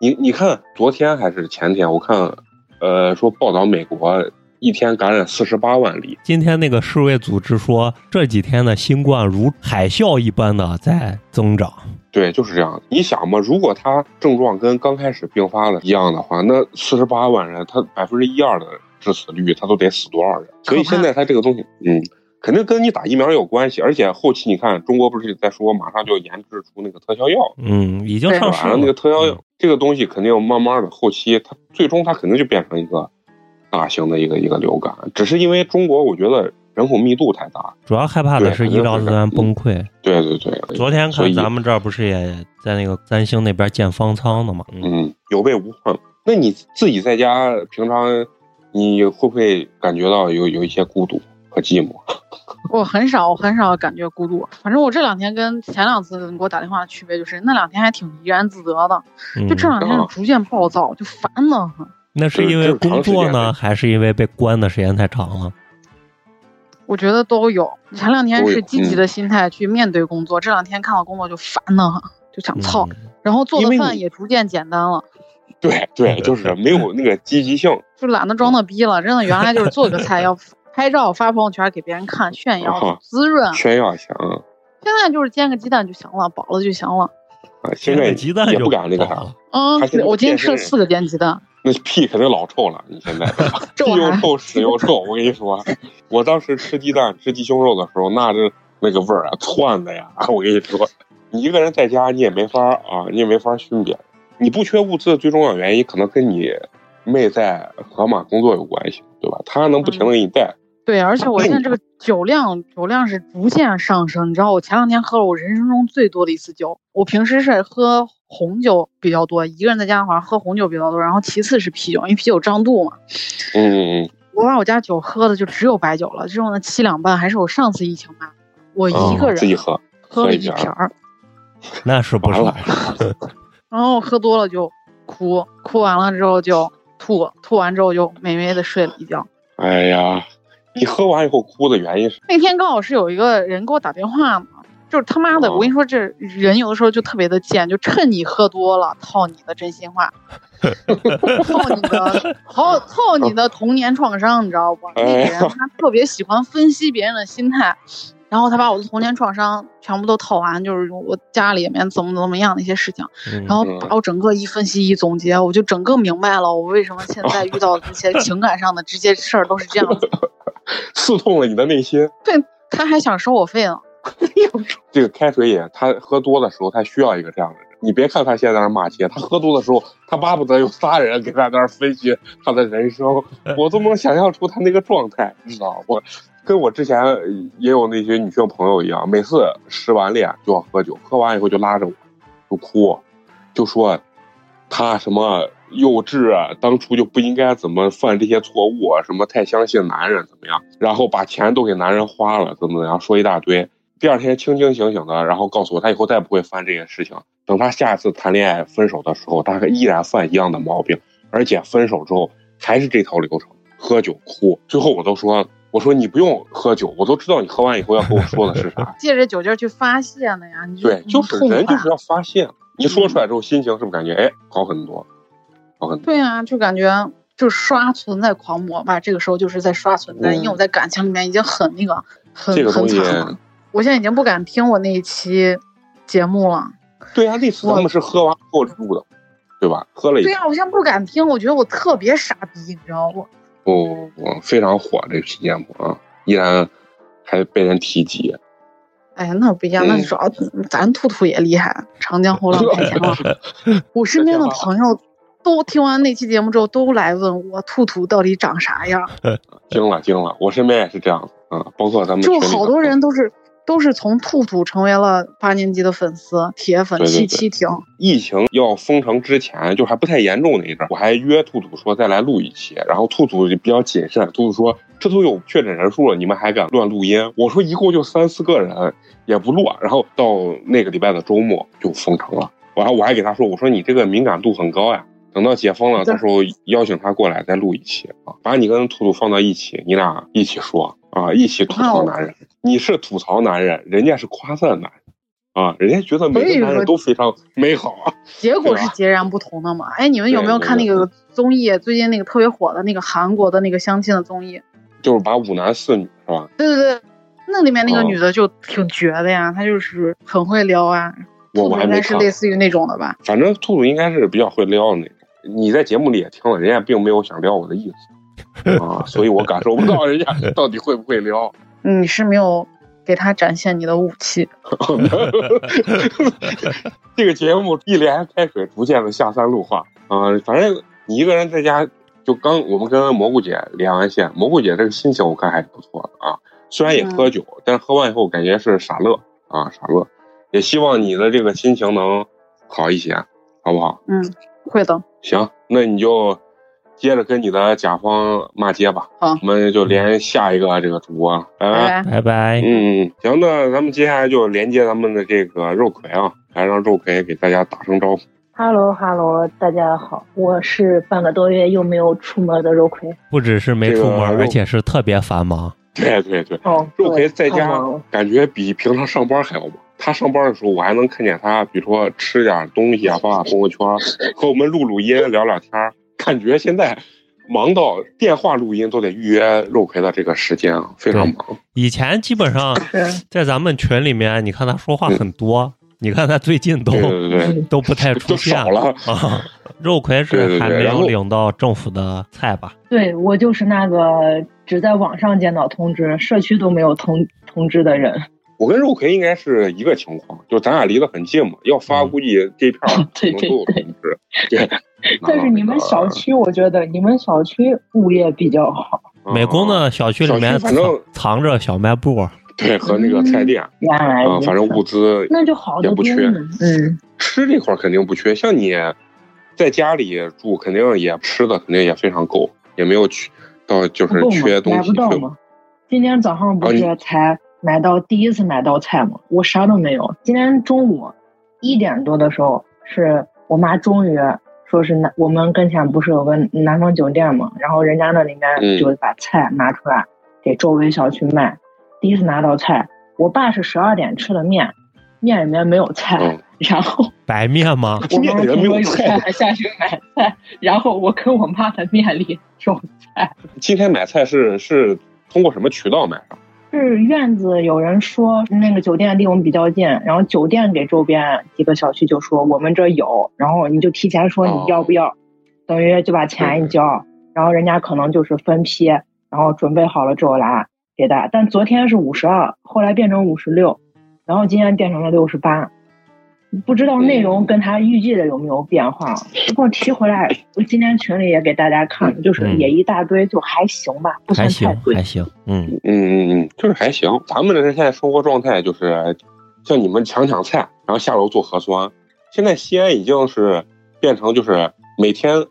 你你看，昨天还是前天，我看，呃，说报道美国一天感染四十八万例，今天那个世卫组织说，这几天的新冠如海啸一般的在增长。对，就是这样。你想嘛，如果他症状跟刚开始并发的一样的话，那四十八万人，他百分之一二的致死率，他都得死多少人？所以现在他这个东西，嗯，肯定跟你打疫苗有关系。而且后期你看，中国不是在说马上就要研制出那个特效药，嗯，已经上市了。那个特效药嗯，这个东西肯定慢慢的后期，它最终它肯定就变成一个大型的一个一个流感，只是因为中国我觉得人口密度太大。主要害怕的是医疗资源崩溃。对对对，昨天看咱们这儿不是也在那个三星那边建方舱的嘛？嗯，嗯，有备无患。那你自己在家平常，你会不会感觉到有有一些孤独和寂寞？<laughs> 我很少，我很少感觉孤独。反正我这两天跟前两次你给我打电话的区别就是，那两天还挺怡然自得的，嗯就这两天就逐渐暴躁，就烦得很。那是因为工作呢，还是因为被关的时间太长了？我觉得都有。前两天是积极的心态去面对工作，这两天看到工作就烦得很，就想操。嗯然后做的饭也逐渐简单了，对对，就是没有那个积极性。就懒得装那逼了。真的，原来就是做个菜 <laughs> 要拍照发朋友圈给别人看炫耀啊滋润，炫耀一下啊！现在就是煎个鸡蛋就行了，饱了就行了。啊现在鸡蛋也不敢那个啥了，嗯我今天吃了四个煎鸡蛋，那屁肯定老臭了。你现在又臭屎又臭，我跟你说，我当时吃鸡蛋吃鸡胸肉的时候，那这那个味儿啊，窜的呀！<laughs> 我跟你说，你一个人在家你也没法儿啊，你也没法儿熏别人。你不缺物资的最重要原因，可能跟你妹在河马工作有关系，对吧？她能不停的给你带。对，而且我现在这个 <clears throat> 酒量酒量是逐渐上升。你知道，我前两天喝了我人生中最多的一次酒。我平时是喝红酒比较多，一个人在家好像喝红酒比较多，然后其次是啤酒，因为啤酒胀肚嘛。嗯嗯嗯，我把我家酒喝的就只有白酒了，这种的七两半还是我上次疫情买的，我一个人、哦自己喝，喝了一瓶儿 <laughs> 那是不完了少。<laughs> 然后喝多了就哭，哭完了之后就吐，吐完之后就美美的睡了一觉。哎呀，你喝完以后哭的原因是？那天刚好是有一个人给我打电话嘛，就是他妈的，哦我跟你说，这人有的时候就特别的贱，就趁你喝多了套你的真心话，<laughs> 套你的套套你的童年创伤，你知道不？那个人 <laughs> 他特别喜欢分析别人的心态。然后他把我的童年创伤全部都套完，就是我家里面怎么怎么样的一些事情，嗯然后把我整个一分析一总结，我就整个明白了我为什么现在遇到的这些情感上的这些事儿都是这样子。<laughs> 刺痛了你的内心。对，他还想收我费呢。<laughs> 这个开水也，他喝多的时候，他需要一个这样的人。你别看他现在在那骂街，他喝多的时候，他巴不得有仨人给他在那儿分析他的人生，<laughs> 我都能想象出他那个状态，你知道我跟我之前也有那些女性朋友一样，每次失完恋就要喝酒，喝完以后就拉着我就哭，就说他什么幼稚啊，当初就不应该怎么犯这些错误啊，什么太相信男人怎么样，然后把钱都给男人花了，怎么怎么样，说一大堆。第二天清清醒醒的，然后告诉我他以后再也不会犯这些事情。等他下一次谈恋爱分手的时候，他依然犯一样的毛病，而且分手之后还是这套流程，喝酒哭。最后我都说，我说你不用喝酒，我都知道你喝完以后要跟我说的是啥。<laughs> 借着酒劲去发泄呢呀，你对，就是人就是要发泄，你说出来之后，心情是不是感觉哎好很多，好很多？对啊，就感觉就刷存在狂魔吧，这个时候就是在刷存在，嗯因为我在感情里面已经很那个很很这个东西惨了，我现在已经不敢听我那一期节目了。对啊，那次他们是喝完后录的，对吧？喝了一对呀、我现在不敢听，我觉得我特别傻逼，你知道不？不不不非常火这期节目啊，依然还被人提及。哎呀，那不一样，那嗯主要咱兔兔也厉害，长江后浪拍前浪。我身边的朋友都听完那期节目之后，都来问我兔兔到底长啥样。<laughs> 惊了惊了，我身边也是这样子啊，包括咱们就好多人都是都是从兔兔成为了八年级的粉丝铁粉，七七听。疫情要封城之前，就还不太严重那一阵儿，我还约兔兔说再来录一期，然后兔兔就比较谨慎，兔兔说这都有确诊人数了，你们还敢乱录音？我说一共就三四个人，也不乱。然后到那个礼拜的周末就封城了，完了我还给他说，我说你这个敏感度很高呀。等到解封了，到时候邀请他过来再录一期啊，把你跟兔兔放到一起，你俩一起说啊，一起吐槽男人。你是吐槽男人，人家是夸赞男人啊，人家觉得每个男人都非常美好啊。结果是截然不同的嘛？哎，你们有没有看那个综艺？最近那个特别火的那个韩国的那个相亲的综艺，就是把五男四女是吧？对对对，那里面那个女的就挺绝的呀，她就是很会撩啊。我我还没是类似于那种的吧？反正兔兔应该是比较会撩的那种。你在节目里也听了，人家并没有想撩我的意思 <laughs> 啊，所以我感受不到人家到底会不会撩。你是没有给他展现你的武器。<laughs> 这个节目一连开水，逐渐的下三路化啊。反正你一个人在家，就刚我们跟蘑菇姐连完线，蘑菇姐这个心情我看还是不错的啊。虽然也喝酒，嗯、但是喝完以后感觉是傻乐啊，傻乐。也希望你的这个心情能好一些，好不好？嗯，会的。行，那你就接着跟你的甲方骂街吧。好，我们就连下一个这个主播，拜拜拜拜。嗯，行，那咱们接下来就连接咱们的这个肉葵啊，来让肉葵给大家打声招呼。Hello Hello，大家好，我是半个多月又没有出门的肉葵。不只是没出门，而且是特别繁忙。对对对，哦，肉葵在家感觉比平常上班还要忙。他上班的时候，我还能看见他，比如说吃点东西啊，<laughs> 发发朋友圈，和我们录录音、聊聊天。感觉现在忙到电话录音都得预约肉葵的这个时间啊，非常忙。以前基本上在咱们群里面，你看他说话很多，嗯、你看他最近都对对对都不太出现了啊。肉葵 <laughs> 是还没有领到政府的菜吧？对我就是那个只在网上见到通知，社区都没有通通知的人。我跟肉葵应该是一个情况，就咱俩离得很近嘛，要发嗯估计这片儿可能都有通知。对，<laughs> 但是你们小区，我觉得你们小区物业比较好。美工的小区里面反正藏着小卖部，对，和那个菜店。原来啊，反正物资那就好也不缺。嗯，吃这块肯定不缺，像你在家里住，肯定也吃的肯定也非常够，也没有去到就是缺东西。买不到吗？今天早上不是才。买到第一次买到菜嘛，我啥都没有。今天中午一点多的时候，是我妈终于说是南我们跟前不是有个南方酒店嘛，然后人家那里面就把菜拿出来给周围小区卖。嗯、第一次拿到菜，我爸是十二点吃的面，面里面没有菜，嗯、然后白面吗？我妈说有菜还下去买菜，然后我跟我妈的面里有菜。今天买菜是是通过什么渠道买的？是院子有人说那个酒店离我们比较近，然后酒店给周边几个小区就说我们这有，然后你就提前说你要不要，哦、等于就把钱一交，然后人家可能就是分批，然后准备好了之后来给大家。但昨天是五十二，后来变成五十六，然后今天变成了六十八，不知道内容跟他预计的有没有变化。不过提回来，我今天群里也给大家看，就是也一大堆，就还行吧，不算太贵，还行，嗯嗯嗯嗯，就是还行。咱们这现在生活状态就是，像你们抢抢菜，然后下楼做核酸。现在西安已经是变成就是每天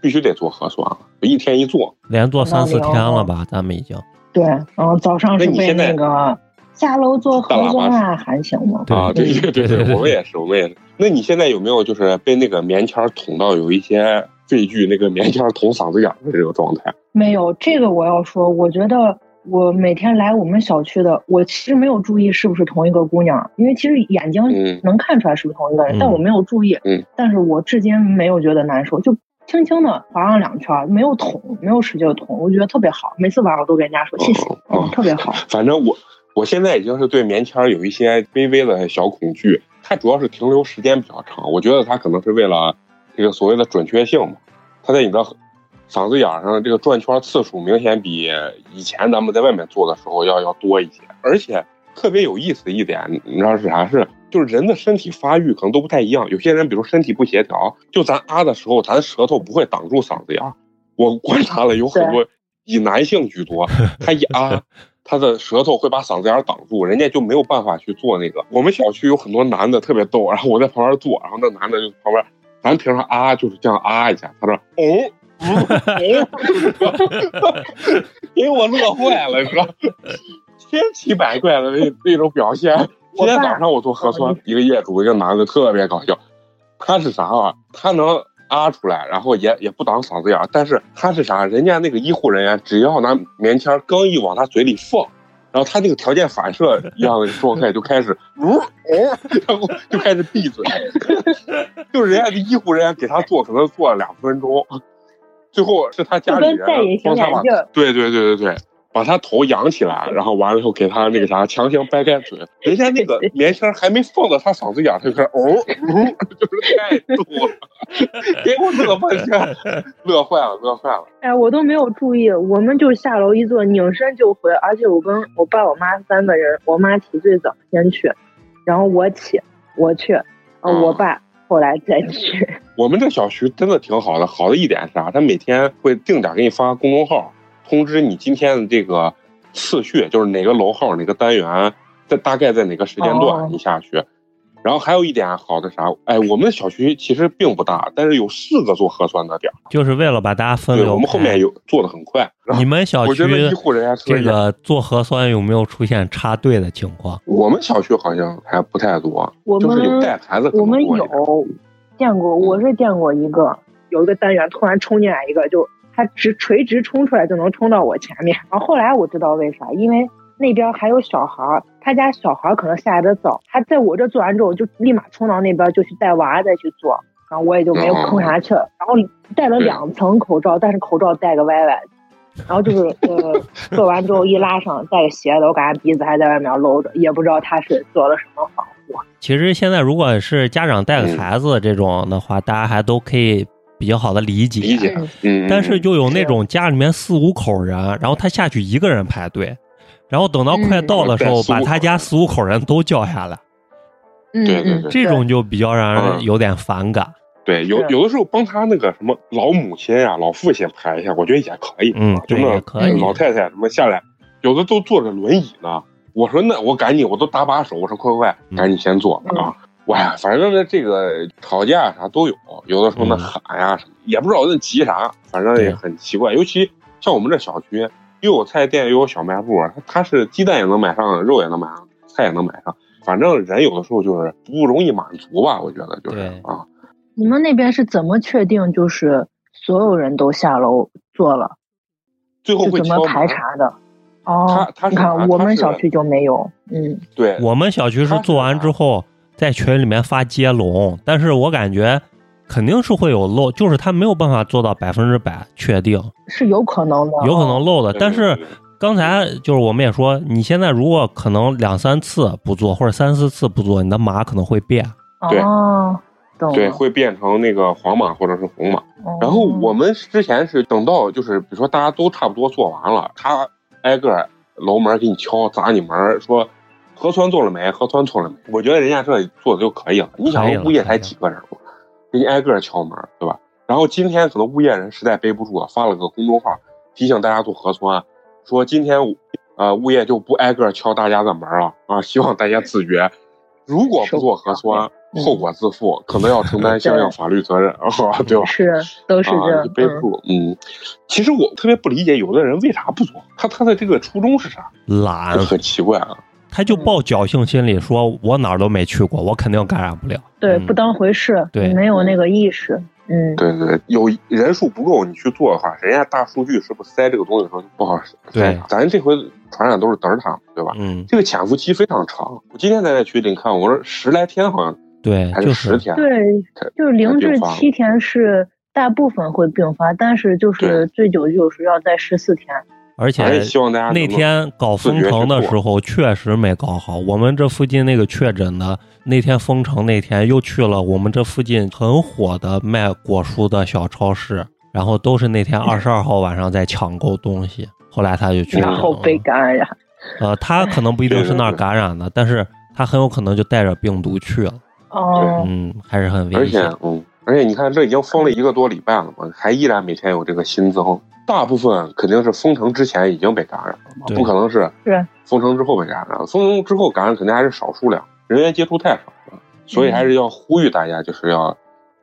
必须得做核酸了，一天一做，连做三四天了吧？咱们已经对，然后早上是被那个。下楼做核酸啊，还行吗？啊，对对对对，我们也是，我们也是。那你现在有没有就是被那个棉签捅到有一些肺具那个棉签捅嗓子眼的这个状态？没有，这个我要说，我觉得我每天来我们小区的，我其实没有注意是不是同一个姑娘，因为其实眼睛能看出来是不是同一个人，嗯、但我没有注意。嗯，但是我至今没有觉得难受，就轻轻的划上两圈，没有捅，没有使劲捅，我觉得特别好。每次晚上我都跟人家说谢谢，特别好。反正我。我现在已经是对棉签有一些微微的小恐惧，它主要是停留时间比较长。我觉得它可能是为了这个所谓的准确性嘛，它在你的嗓子眼上这个转圈次数明显比以前咱们在外面做的时候要要多一些。而且特别有意思一点，你知道是啥？是就是人的身体发育可能都不太一样。有些人比如身体不协调，就咱啊的时候，咱舌头不会挡住嗓子眼。我观察了有很多以男性居多，他一啊。<laughs> 他的舌头会把嗓子眼挡住，人家就没有办法去做那个。我们小区有很多男的特别逗，然后我在旁边坐，然后那男的就旁边，咱平常啊就是这样啊一下，他说哦。<laughs> 给我乐坏了，你知道，千奇百怪的那那种表现。今天早上我做核酸，一个业主，一个男的特别搞笑。他是啥啊？他能啊出来，然后也也不挡嗓子眼但是他是啥？人家那个医护人员只要拿棉签刚一往他嘴里放，然后他那个条件反射一样的状态就开始呜哦，然后就开始闭嘴。<laughs> 就是人家的医护人员给他做，可能做了两分钟。最后是他家里人帮他把，对对对对对，把他头仰起来，然后完了以后给他那个啥，强行掰开嘴，人家那个棉签还没放到他嗓子眼，他就开始哦，就是 <laughs> 太逗了，给我乐半天，乐坏了，乐坏了。哎，我都没有注意，我们就下楼一坐，拧身就回，而且我跟我爸我妈三个人，我妈起最早先去，然后我起，我去，呃，我爸。后来再去。我们这小区真的挺好的，好的一点是啥？他每天会定点给你发公众号，通知你今天的这个次序，就是哪个楼号、哪个单元，在大概在哪个时间段你下去。然后还有一点好的啥？哎，我们的小区其实并不大，但是有四个做核酸的点，就是为了把大家分流。我们后面有做的很快。你们小区这个做核酸有没有出现插队的情况？我们小区好像还不太多，就是有带孩子。我们有见过，我是见过一个，有一个单元突然冲进来一个，就他直垂直冲出来就能冲到我前面。然后后来我知道为啥，因为。那边还有小孩儿，他家小孩儿可能下来的早，他在我这做完之后就立马冲到那边就去带娃再去做，然后我也就没有吭啥气儿。然后戴了两层口罩，但是口罩戴个歪歪，然后就是呃做完之后一拉上带个鞋子，我感觉鼻子还在外面露着，也不知道他是做了什么防护。其实现在如果是家长带个孩子这种的话，大家还都可以比较好的理解理解。嗯。但是就有那种家里面四五口人，然后他下去一个人排队。然后等到快到的时候，把他家四五口人都叫下来，对对对，这种就比较让人有点反感。对，有有的时候帮他那个什么老母亲呀、老父亲排一下，我觉得也可以。嗯，对，可以。老太太什么下来，有的都坐着轮椅呢。我说那我赶紧，我都搭把手，我说快快快，赶紧先坐啊！哇，反正呢这个吵架啥都有，有的时候那喊呀什么，也不知道那急啥，反正也很奇怪。尤其像我们这小区。又有菜店，又有小卖部，它是鸡蛋也能买上，肉也能买上，菜也能买上。反正人有的时候就是不容易满足吧，我觉得就是啊。你们那边是怎么确定就是所有人都下楼做了？最后会怎么排查的？哦，他你看我们小区就没有。嗯，对，我们小区是做完之后在群里面发接龙，但是我感觉。肯定是会有漏，就是他没有办法做到百分之百确定，是有可能的，有可能漏的。但是刚才就是我们也说，你现在如果可能两三次不做，或者三四次不做，你的码可能会变。对，懂。对，会变成那个黄码或者是红码。然后我们之前是等到就是比如说大家都差不多做完了，他挨个楼门给你敲砸你门，说核酸做了没？核酸做了没？我觉得人家这做的就可以了。你想物业才几个人？给你挨个敲门，对吧？然后今天可能物业人实在背不住了，发了个公众号提醒大家做核酸，说今天呃物业就不挨个敲大家的门了啊，希望大家自觉，如果不做核酸，后果自负，可能要承担相应法律责任，对吧？是，都是这样。背不住，嗯。其实我特别不理解，有的人为啥不做？他他的这个初衷是啥？懒，很奇怪啊。他就抱侥幸心理，说我哪儿都没去过，我肯定感染不了。对，不当回事，对，没有那个意识。嗯，对对，有人数不够，你去做的话，人家大数据是不是塞这个东西的时候不好塞？对，咱这回传染都是德尔塔，对吧？嗯，这个潜伏期非常长。我今天在群里看，我说十来天好像，对，还是十天？对，就是零至七天是大部分会并发，但是就是最久就是要在十四天。而且那天搞封城的时候确实没搞好。我们这附近那个确诊的那天封城那天又去了我们这附近很火的卖果蔬的小超市，然后都是那天二十二号晚上在抢购东西。后来他就去了，然后被感染。呃，他可能不一定是那儿感染的，但是他很有可能就带着病毒去了。哦，嗯，还是很危险。而且，嗯，而且你看，这已经封了一个多礼拜了嘛，还依然每天有这个新增。大部分肯定是封城之前已经被感染了嘛，不可能是是封城之后被感染。封城之后感染肯定还是少数量，人员接触太少了，所以还是要呼吁大家，就是要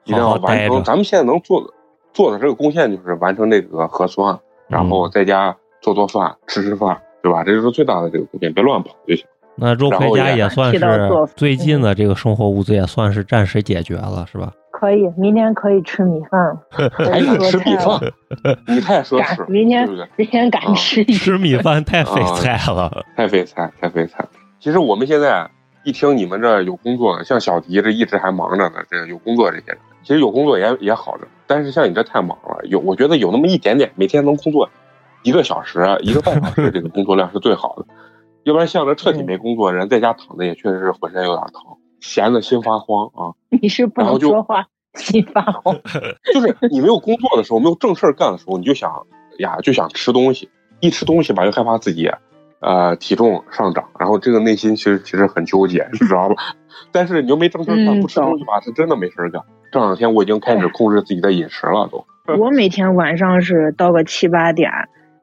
一定要完成。咱们现在能做的做的这个贡献就是完成这个核酸，然后在家做做饭、吃吃饭，对吧？这就是最大的这个贡献，别乱跑就行。那肉葵家也算是最近的这个生活物资也算是暂时解决了，是吧？可以，明天可以吃米饭。还 <laughs> 敢吃米饭？你太奢侈。<laughs> 明天明天敢吃。吃米饭太费菜了，<laughs> 太费菜，太费菜。其实我们现在一听你们这有工作，像小迪这一直还忙着呢，这有工作这些人，其实有工作也也好着。但是像你这太忙了，有我觉得有那么一点点，每天能工作一个小时、一个半小时，这个工作量是最好的。要不然像这彻底没工作人，在家躺着也确实是浑身有点疼。闲的心发慌啊！你是不能说话，心发慌。<laughs> 就是你没有工作的时候，没有正事儿干的时候，你就想呀，就想吃东西。一吃东西吧，又害怕自己，呃，体重上涨。然后这个内心其实其实很纠结，你知道吧？<laughs> 但是你又没正事儿干，不吃东西吧，是真的没事儿干。这两天我已经开始控制自己的饮食了，都。我每天晚上是到个七八点，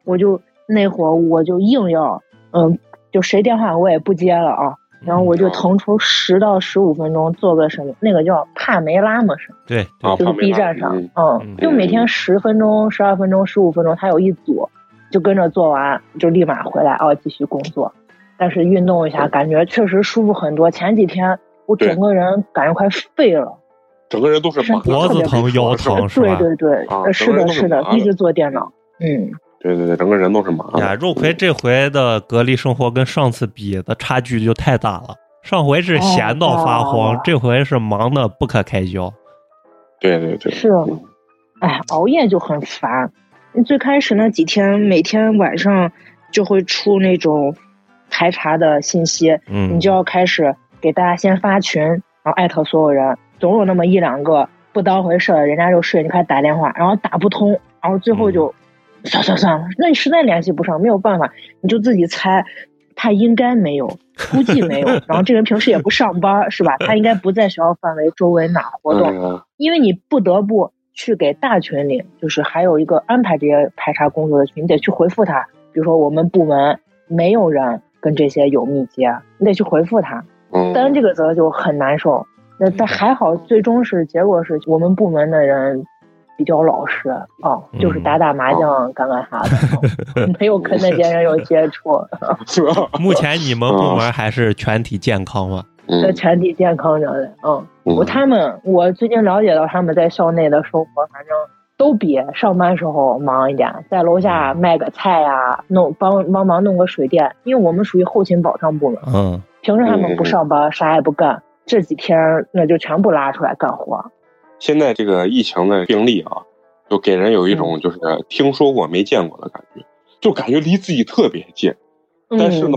我就那会儿我就硬要，嗯，就谁电话我也不接了啊。然后我就腾出十到十五分钟做个什么，那个叫帕梅拉嘛是？对，就是 B 站上，嗯，就每天十分钟、十二分钟、十五分钟，它有一组，就跟着做完，就立马回来哦，继续工作。但是运动一下，感觉确实舒服很多。前几天我整个人感觉快废了，整个人都是脖子疼、腰疼？对对对，是的，是的，一直做电脑，嗯。对对对，整个人都是麻。呀，肉葵这回的隔离生活跟上次比的差距就太大了。上回是闲到发慌，这回是忙的不可开交。对对对，是。哎，熬夜就很烦。你最开始那几天，每天晚上就会出那种排查的信息，嗯，你就要开始给大家先发群，然后艾特所有人，总有那么一两个不当回事儿，人家就睡，你开始打电话，然后打不通，然后最后就。算算算了，那你实在联系不上，没有办法，你就自己猜，他应该没有，估计没有。<laughs> 然后这人平时也不上班，是吧？他应该不在学校范围周围哪活动，因为你不得不去给大群里，就是还有一个安排这些排查工作的群，你得去回复他。比如说我们部门没有人跟这些有密接，你得去回复他，担这个责就很难受。那但还好，最终是结果是我们部门的人。比较老实啊，就是打打麻将、干干啥的，<laughs> 没有跟那些人有接触。<laughs> 目前你们部门还是全体健康吗？在全体健康着的，嗯，我他们我最近了解到他们在校内的生活，反正都比上班时候忙一点，在楼下卖个菜呀，弄帮帮忙弄个水电，因为我们属于后勤保障部门，嗯，平时他们不上班，啥也不干，这几天那就全部拉出来干活。现在这个疫情的病例啊，就给人有一种就是听说过没见过的感觉，就感觉离自己特别近，但是呢，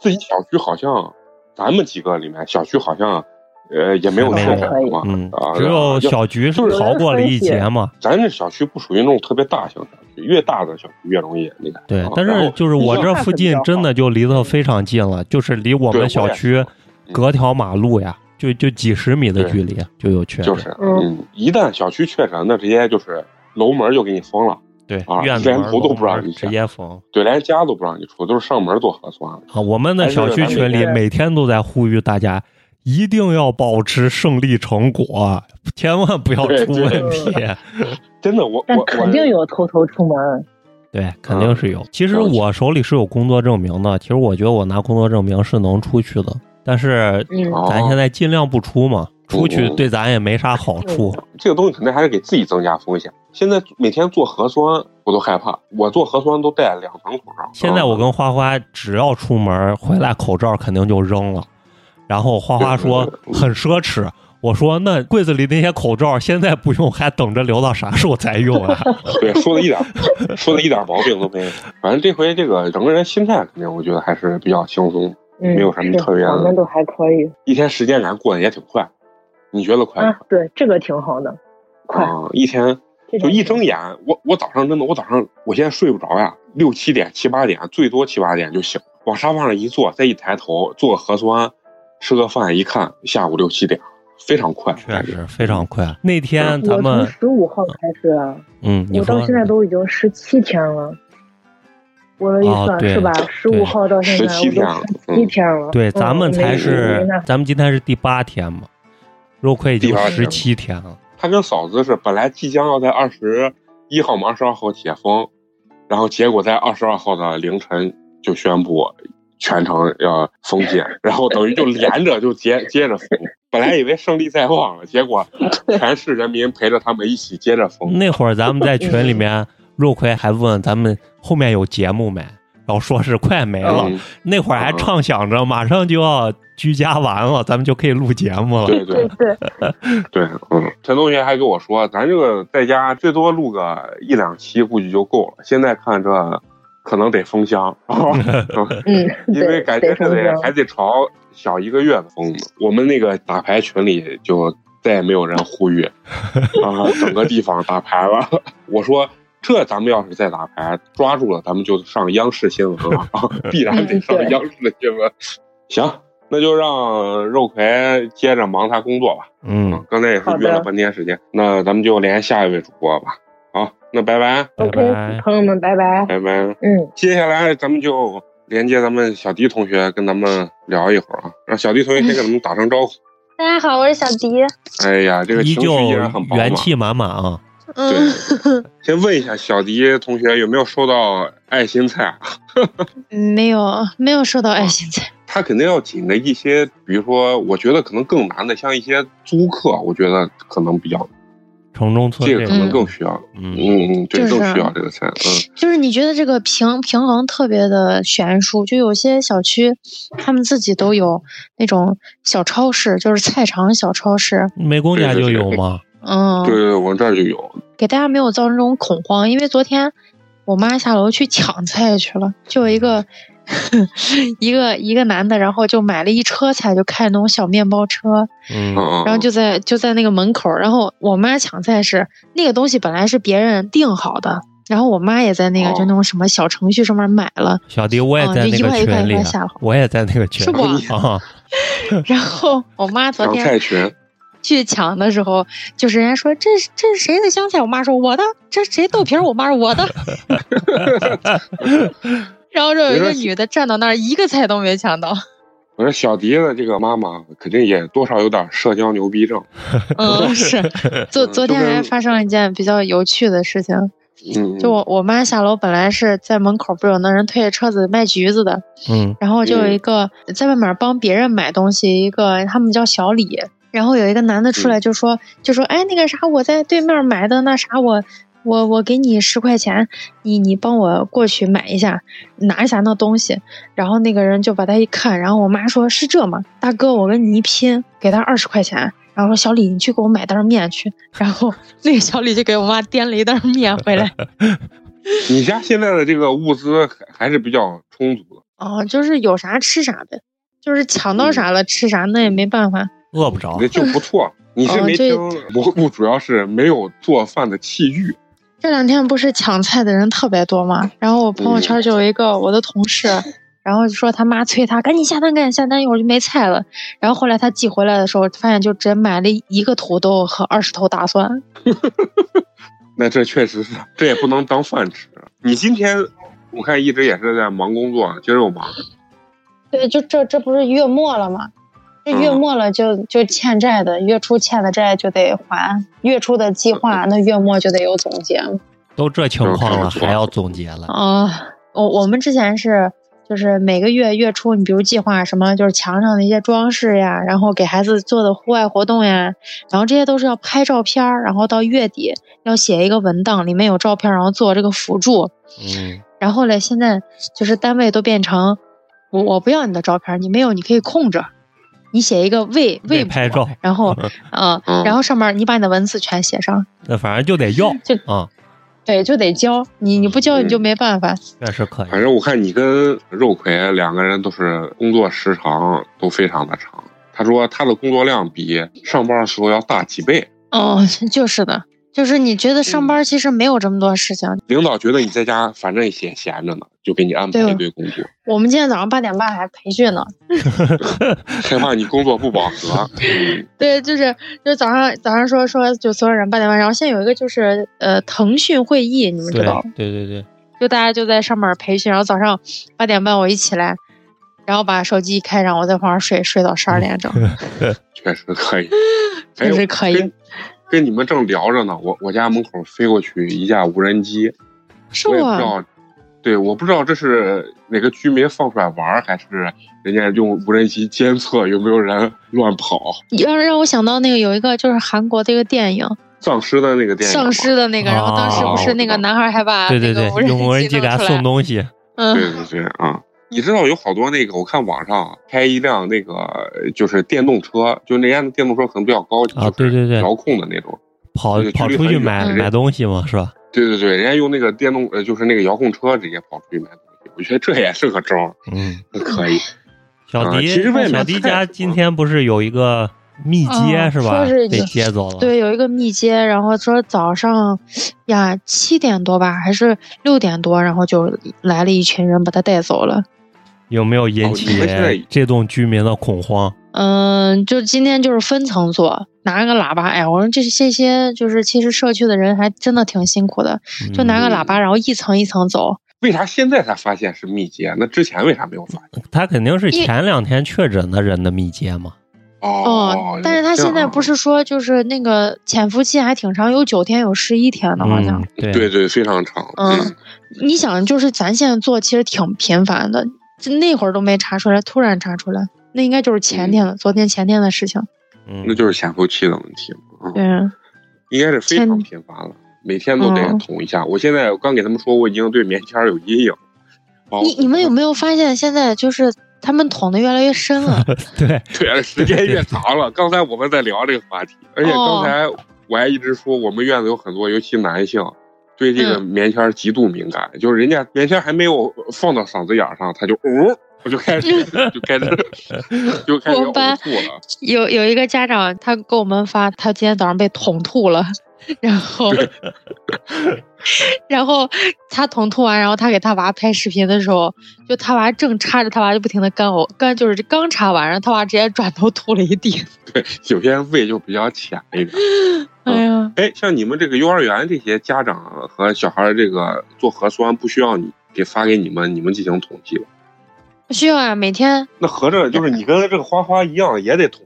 自己小区好像咱们几个里面小区好像呃也没有确诊嘛，啊，只有小菊是逃过了一劫嘛。咱这小区不属于那种特别大型小区，越大的小区越容易那个。对，但是就是我这附近真的就离得非常近了，就是离我们小区隔条马路呀。就就几十米的距离就有确诊，就是嗯，一旦小区确诊，那直接就是楼门就给你封了，对啊，连头都不让你直接封，对，连家都不让你出，都是上门做核酸。啊，我们的小区群里每天都在呼吁大家一定要保持胜利成果，千万不要出问题。<laughs> 真的，我但肯定有偷偷出门，对，肯定是有。其实我手里是有工作证明的，其实我觉得我拿工作证明是能出去的。但是咱现在尽量不出嘛，出去对咱也没啥好处。这个东西肯定还是给自己增加风险。现在每天做核酸，我都害怕。我做核酸都戴两层口罩。现在我跟花花只要出门回来，口罩肯定就扔了。然后花花说 <laughs> 很奢侈，我说那柜子里那些口罩现在不用，还等着留到啥时候才用啊？<laughs> <laughs> 对，说的一点说的一点毛病都没有。反正这回这个整个人心态肯定，我觉得还是比较轻松。没有什么特别的，我们都还可以。一天时间咱过得也挺快，你觉得快吗？对，这个挺好的，快。一天就一睁眼，我我早上真的，我早上我现在睡不着呀，六七点、七八点，最多七八点就醒，往沙发上一坐，再一抬头做个核酸，吃个饭，一看下午六七点，非常快，确实非常快。那天咱我从们十五号开始啊，嗯，我到现在都已经十七天了。我的一算、哦对是吧？十五号到现在17我都天了十七天了。对，嗯咱们才是咱们今天是第八天嘛，肉葵已经第八天十七天了。他跟嫂子是本来即将要在二十一号嘛，二十二号解封，然后结果在二十二号的凌晨就宣布全城要封禁，然后等于就连着就接接着封。本来以为胜利在望了，结果 <laughs> 全市人民陪着他们一起接着封。那会儿咱们在群里面，肉葵还问咱们后面有节目没，然后说是快没了。嗯，那会儿还畅想着马上就要居家完了，咱们就可以录节目了。对对对，<laughs> 对，嗯，陈同学还跟我说，咱这个在家最多录个一两期估计就够了。现在看这可能得封箱，<laughs> 嗯，<laughs> 因为感觉是得还得朝小一个月的封呢。我们那个打牌群里就再也没有人呼吁啊，整个地方打牌了。我说。这咱们要是再打牌抓住了，咱们就上央视新闻了，<laughs> 啊必然得上央视的新闻。行，那就让肉葵接着忙他工作吧。嗯，刚才也是约了半天时间，那咱们就连下一位主播吧。好，那拜拜，拜 OK，拜。朋友们，拜拜。拜拜。嗯，接下来咱们就连接咱们小迪同学，跟咱们聊一会儿啊，让小迪同学先给咱们打声招呼。<laughs> 大家好，我是小迪。哎呀，这个情绪依然很饱满。元气满满啊！嗯，先问一下小迪同学有没有收到爱心菜啊？<laughs> 没有没有收到爱心菜。他肯定要紧的一些，比如说，我觉得可能更难的，像一些租客，我觉得可能比较城中村这个可能更需要。嗯，嗯嗯，对，就是更需要这个菜。嗯，就是你觉得这个平平衡特别的悬殊，就有些小区他们自己都有那种小超市，就是菜场小超市，美工家就有吗？嗯，对对，我们这儿就有。给大家没有造成这种恐慌，因为昨天我妈下楼去抢菜去了，就有一个 <laughs> 一个一个男的，然后就买了一车菜，就开那种小面包车，嗯然后就在就在那个门口，然后我妈抢菜是那个东西本来是别人订好的，然后我妈也在那个哦就那种什么小程序上面买了，小迪，我也嗯在那个就一块一块群里一块下，我也在那个群是里不啊。<laughs> 然后我妈昨抢天菜群，去抢的时候，就是人家说这是这是谁的香菜，我妈说我的，这是谁豆皮儿，我妈说我的。<laughs> 然后就有一个女的站到那儿，一个菜都没抢到。我说小迪的这个妈妈肯定也多少有点社交牛逼症。嗯，是。<laughs> 昨嗯昨天还发生了一件比较有趣的事情，嗯，就我我妈下楼本来是在门口，不是有那人推着车子卖橘子的，嗯然后就有一个在外面帮别人买东西，一个他们叫小李，然后有一个男的出来就说、就说，哎，那个啥，我在对面买的那啥，我我我给你十块钱，你你帮我过去买一下，拿一下那东西。然后那个人就把他一看，然后我妈说是这吗？大哥，我跟你一拼，给他二十块钱。然后说小李，你去给我买袋面去。然后 <laughs> 那个小李就给我妈掂了一袋面回来。<laughs> <laughs> 你家现在的这个物资还还是比较充足的。哦，就是有啥吃啥呗，就是抢到啥了吃啥，那也没办法。饿不着那。就不错。<laughs> 你是没听蘑菇，主要是没有做饭的器具。这两天不是抢菜的人特别多吗？然后我朋友圈就有一个我的同事，然后就说他妈催他赶紧下单，赶紧下单，一会儿就没菜了。然后后来他寄回来的时候，发现就只买了一个土豆和二十头大蒜。<laughs> 那这确实是，这也不能当饭吃。你今天我看一直也是在忙工作，今儿又忙。对，就这这不是月末了吗？这月末了就就欠债的，月初欠的债就得还，月初的计划那月末就得有总结嘛。都这情况了，嗯还要总结了？啊、我我们之前是就是每个月月初，你比如计划什么，就是墙上的一些装饰呀，然后给孩子做的户外活动呀，然后这些都是要拍照片儿，然后到月底要写一个文档，里面有照片，然后做这个辅助。嗯，然后嘞，现在就是单位都变成我我不要你的照片，你没有你可以空着，你写一个未未未拍照，然后嗯、嗯 <laughs> 然后上面你把你的文字全写上，那反正就得要就啊，对，就得交你你不交你就没办法。确实可以。反正我看你跟肉葵两个人都是工作时长都非常的长。他说他的工作量比上班的时候要大几倍。哦，就是的，就是你觉得上班其实没有这么多事情。领导觉得你在家反正也闲闲着呢，就给你安排一堆工作。<laughs> 我们今天早上八点半还培训呢，<laughs> 害怕你工作不饱和。<laughs> 对，就是就是早上早上说说就所有人八点半，然后现在有一个就是呃腾讯会议，你们知道？对对对，就大家就在上面培训，然后早上八点半我一起来，然后把手机一开，让我在床上睡，睡到十二点整。确实可以，确实可以。跟你们正聊着呢，我我家门口飞过去一架无人机，是我也不知道，对，我不知道这是哪个居民放出来玩，还是人家用无人机监测有没有人乱跑。<laughs> 让让我想到那个有一个就是韩国的一个电影，丧尸的那个电影，丧尸的那个，然后当时不是那个男孩还把对对对用无人机给他送东西，嗯，对对对啊。你知道有好多那个，我看网上开一辆那个就是电动车，就那家的电动车可能比较高级啊，对对对，遥控的那种，跑跑出去买买东西嘛，是吧？对对对，人家用那个电动呃，就是那个遥控车直接跑出去买东西，我觉得这也是个招儿，嗯，<laughs> 可以。<laughs> 小迪，其实小迪家今天不是有一个密接是吧？说是被接走了。对，有一个密接，然后说早上呀七点多吧，还是六点多，然后就来了一群人把他带走了。有没有引起这栋居民的恐慌？嗯，就今天就是分层做，拿个喇叭。哎，我说这这些就是其实社区的人还真的挺辛苦的，就拿个喇叭，然后一层一层走。为啥现在才发现是密接？那之前为啥没有发现？他肯定是前两天确诊的人的密接嘛。哦，但是他现在不是说就是那个潜伏期还挺长，有九天，有十一天的，好像。对对对，非常长。嗯，你想，就是咱现在做其实挺频繁的。就那会儿都没查出来，突然查出来，那应该就是前天了，昨天前天的事情。嗯，那就是潜伏期的问题嗯。对，应该是非常频繁了，每天都得捅一下。我现在刚给他们说，我已经对棉签有阴影。你你们有没有发现，现在就是他们捅的越来越深了？<laughs> 对对，时间越长了。刚才我们在聊这个话题，而且刚才我还一直说，我们院子有很多，尤其男性。对这个棉签极度敏感，就是人家棉签还没有放到嗓子眼上，他就呜，我就开始 <laughs> 就开始就开始呕吐了。有有一个家长，他给我们发，他今天早上被捅吐了，然后 <laughs> 然后他捅吐完，然后他给他娃拍视频的时候，就他娃正插着，他娃就不停的干呕，干就是刚插完，然后他娃直接转头吐了一地。<laughs> 对，有些胃就比较浅一点。<laughs> 哎呀，哎，像你们这个幼儿园这些家长和小孩这个做核酸，不需要你给发给你们，你们进行统计吧？不需要啊，每天。那合着就是你跟这个花花一样，也得统计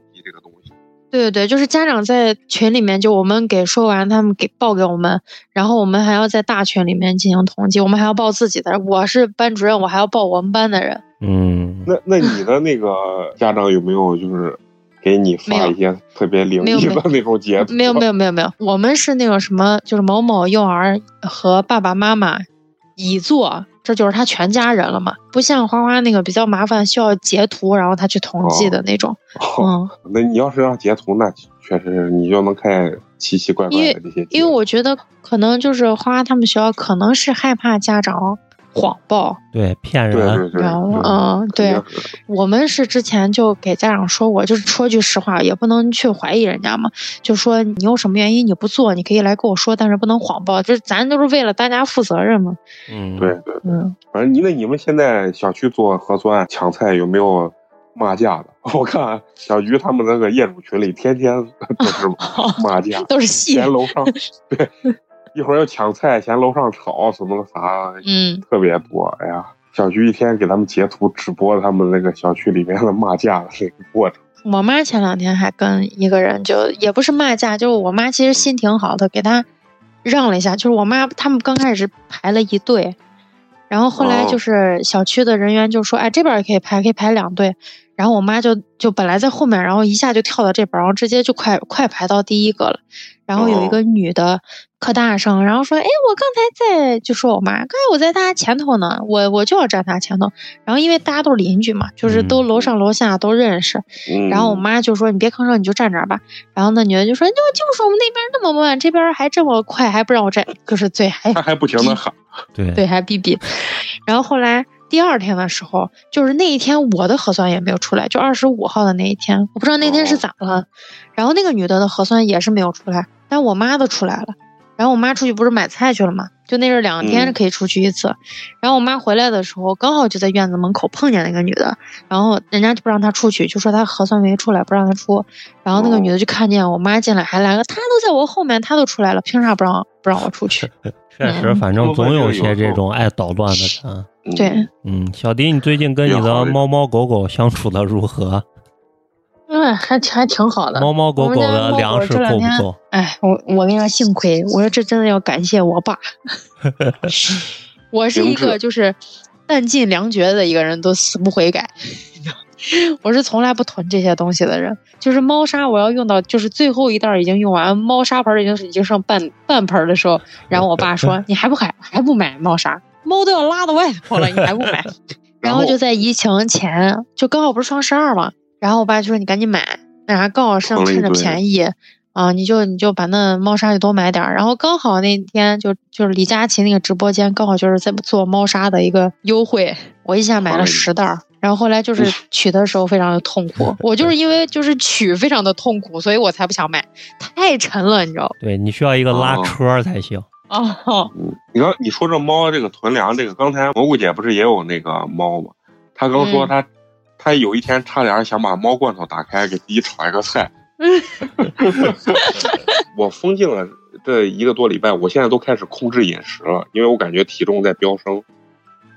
这个东西。对对对，就是家长在群里面，就我们给说完，他们给报给我们，然后我们还要在大群里面进行统计，我们还要报自己的。我是班主任，我还要报我们班的人。嗯，那那你的那个 <laughs> 家长有没有就是？给你发一些特别灵异的那种截图。没有没有没有没有，我们是那种什么，就是某某幼儿和爸爸妈妈已做，这就是他全家人了嘛。不像花花那个比较麻烦，需要截图，然后他去统计的那种。嗯，那你要是让截图，那确实你就能看见奇奇怪怪的这些。因为我觉得可能就是花花他们学校可能是害怕家长。谎报对骗人，然后嗯，对，我们是之前就给家长说过，就是说句实话，也不能去怀疑人家嘛。就说你有什么原因你不做，你可以来跟我说，但是不能谎报，就是咱都是为了大家负责任嘛。嗯，对对，嗯，反正你那你们现在小区做核酸抢菜有没有骂架的？<laughs> 我看小鱼他们那个业主群里天天都是 <laughs> 骂架，都是戏，连楼上 <laughs> 对。一会儿要抢菜，嫌楼上吵，什么的啥，嗯，特别多。哎呀，小菊一天给他们截图直播他们那个小区里面的骂架的这个过程。我妈前两天还跟一个人，就也不是骂架，就是我妈其实心挺好的，给她让了一下。就是我妈他们刚开始排了一队，然后后来就是小区的人员就说，哎，这边也可以排，可以排两队。然后我妈就就本来在后面，然后一下就跳到这边，然后直接就快快排到第一个了。然后有一个女的可大声，然后说：“哎，我刚才在就说我妈，刚才我在她前头呢，我我就要站她前头。然后因为大家都是邻居嘛，就是都楼上楼下都认识。然后我妈就说：你别吭声，你就站这儿吧。然后那女的就说：就就是我们那边那么慢，这边还这么快，还不让我站，就是嘴还她还不停的喊，<laughs> 对对，还逼逼。然后后来。”第二天的时候，就是那一天我的核酸也没有出来，就二十五号的那一天，我不知道那天是咋了。然后那个女的的核酸也是没有出来，但我妈的出来了。然后我妈出去不是买菜去了嘛，就那阵两天可以出去一次。然后我妈回来的时候，刚好就在院子门口碰见那个女的，然后人家就不让她出去，就说她核酸没出来，不让她出。然后那个女的就看见我妈进来，还来了，她都在我后面，她都出来了，凭啥不让不让我出去？<laughs> 确实，反正总有些这种爱捣乱的人。对，嗯，小迪，你最近跟你的猫猫狗狗相处的如何？嗯，还还挺好的。猫猫狗狗的粮食够不够？哎，我我跟你说，幸亏我说这真的要感谢我爸。<laughs> 我是一个就是弹尽粮绝的一个人，都死不悔改。<laughs> 我是从来不囤这些东西的人。就是猫砂，我要用到就是最后一袋已经用完，猫砂盆已经是已经剩半半盆的时候，然后我爸说：<laughs> “你还不还还不买猫砂？猫都要拉到外头了，你还不买？”然后就在疫情前，就刚好不是双十二嘛。然后我爸就说：“你赶紧买，那啥刚好上趁着便宜啊，你就你就把那猫砂就多买点儿。然后刚好那天就就是李佳琦那个直播间刚好就是在做猫砂的一个优惠，我一下买了十袋儿。然后后来就是取的时候非常的痛苦，<laughs> 我就是因为就是取非常的痛苦，所以我才不想买，太沉了，你知道对你需要一个拉车才行。<laughs> 哦，嗯，你刚你说这猫这个囤粮这个，刚才蘑菇姐不是也有那个猫吗？她刚说她。他有一天差点想把猫罐头打开给自己炒一个菜。<laughs> 我封禁了这一个多礼拜，我现在都开始控制饮食了，因为我感觉体重在飙升。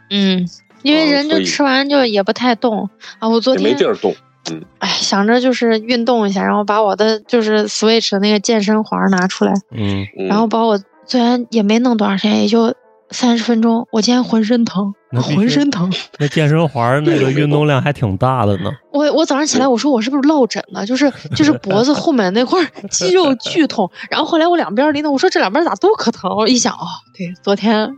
嗯，因为人就吃完就也不太动啊。我昨天没地儿动。嗯。哎，想着就是运动一下，然后把我的就是 Switch 的那个健身环拿出来。嗯。然后把我虽然也没弄多长时间，也就。三十分钟，我今天浑身疼，浑身疼。<laughs> 那健身环那个运动量还挺大的呢。<laughs> 我我早上起来，我说我是不是落枕了？就是 <laughs> 就是脖子后面那块肌肉剧痛。然后后来我两边拎的，我说这两边咋都可疼？我一想哦，对，昨天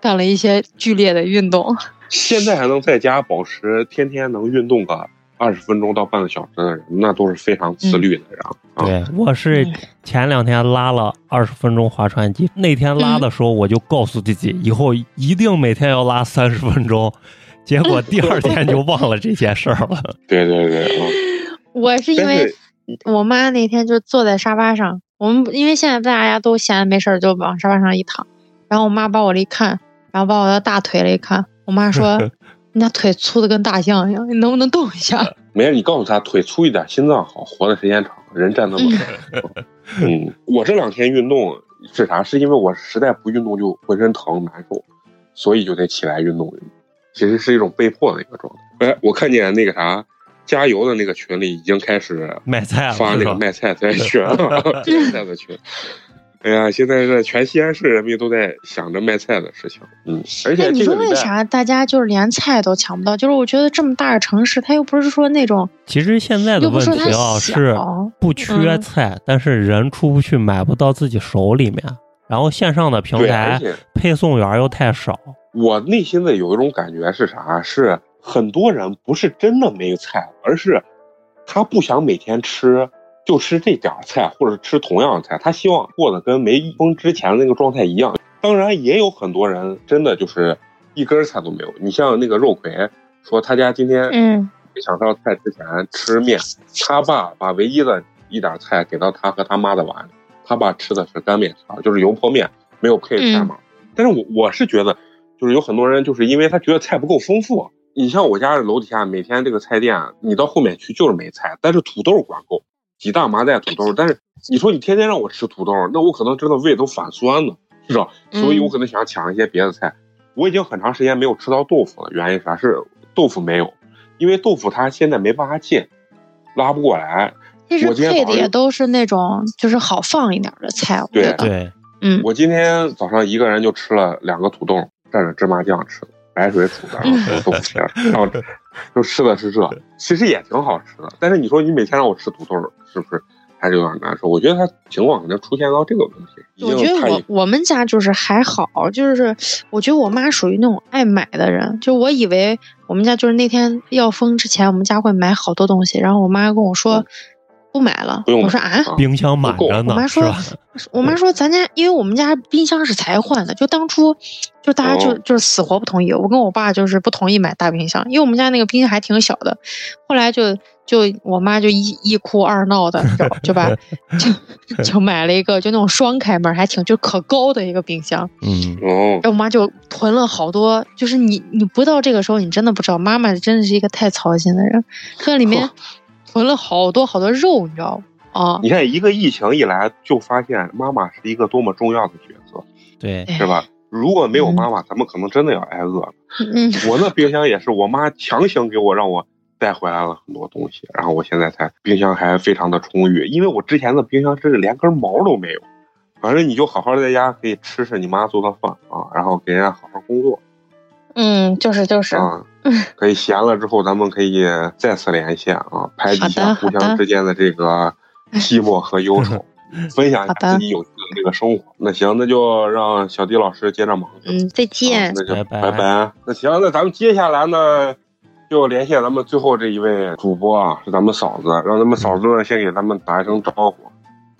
干了一些剧烈的运动。现在还能在家保持天天能运动个。二十分钟到半个小时的人，那都是非常自律的人。对，我是前两天拉了二十分钟划船机，那天拉的时候我就告诉自己，以后一定每天要拉三十分钟，结果第二天就忘了这件事儿了。<laughs> 对对对，<laughs> 我是因为我妈那天就坐在沙发上，我们因为现在大家都闲没事儿就往沙发上一躺，然后我妈把我一看，然后把我的大腿了一看，我妈说。<laughs> 你那腿粗的跟大象一样，你能不能动一下？没事，你告诉他腿粗一点，心脏好，活的时间长，人站得稳。嗯，我这两天运动是啥？是因为我实在不运动就浑身疼难受，所以就得起来运动。其实是一种被迫的一个状态。哎，我看见那个啥加油的那个群里已经开始卖菜了，发那个卖菜在群，<laughs> 卖菜的群。哎呀，现在这全西安市人民都在想着卖菜的事情，嗯，而且你说为啥大家就是连菜都抢不到？就是我觉得这么大的城市，它又不是说那种，其实现在的问题啊是不缺菜，但是人出不去，买不到自己手里面，然后线上的平台配送员又太少。我内心的有一种感觉是啥？是很多人不是真的没有菜，而是他不想每天吃。就吃这点菜，或者吃同样的菜，他希望过得跟没封之前的那个状态一样。当然，也有很多人真的就是一根菜都没有。你像那个肉葵说，他家今天嗯没想到菜之前吃面，他爸把唯一的一点菜给到他和他妈的碗里，他爸吃的是干面条，就是油泼面，没有配菜嘛。但是我我是觉得，就是有很多人就是因为他觉得菜不够丰富。你像我家楼底下每天这个菜店，你到后面去就是没菜，但是土豆管够。鸡蛋、麻袋、土豆，但是你说你天天让我吃土豆，那我可能真的胃都反酸了，是吧？所以我可能想抢一些别的菜。我已经很长时间没有吃到豆腐了，原因啥是豆腐没有？因为豆腐它现在没办法进，拉不过来。其实配的也都是那种就是好放一点的菜，我觉得。对，嗯。我今天早上一个人就吃了两个土豆，蘸着芝麻酱吃的。白水煮的，然 <laughs> 后豆腐片然后就吃的是这，其实也挺好吃的。但是你说你每天让我吃土豆，是不是还是有点难受？我觉得他情况可能出现到这个问题。我觉得我我们家就是还好，就是我觉得我妈属于那种爱买的人。就我以为我们家就是那天要封之前，我们家会买好多东西。然后我妈跟我说，不买了。不用我说啊，冰箱满着呢我，妈说？，我妈说咱家，因为我们家冰箱是才换的，就当初就大家就哦。就是死活不同意，我跟我爸就是不同意买大冰箱，因为我们家那个冰箱还挺小的，后来就就我妈就一一哭二闹的，你知道吧就把 <laughs> 就就买了一个就那种双开门，还挺就可高的一个冰箱，嗯，哦。然，后我妈就囤了好多，就是你你不到这个时候，你真的不知道，妈妈真的是一个太操心的人，这里面囤了好多好多肉，你知道吗？啊，你看一个疫情一来，就发现妈妈是一个多么重要的角色，对，是吧？如果没有妈妈，咱们可能真的要挨饿了。嗯，<laughs> 我那冰箱也是我妈强行给我让我带回来了很多东西，然后我现在才冰箱还非常的充裕，因为我之前的冰箱真是连根毛都没有。反正你就好好在家可以吃吃你妈做的饭啊，然后给人家好好工作嗯，就是就是，啊，可以闲了之后咱们可以再次连线啊，排解一下互相之间的这个寂寞和忧愁，<laughs> 分享一下自己有趣的这个生活。那行，那就让小迪老师接着忙。嗯，再啊见。那就拜拜拜拜。那行，那咱们接下来呢，就连线咱们最后这一位主播啊，是咱们嫂子，让咱们嫂子呢先给咱们打一声招呼。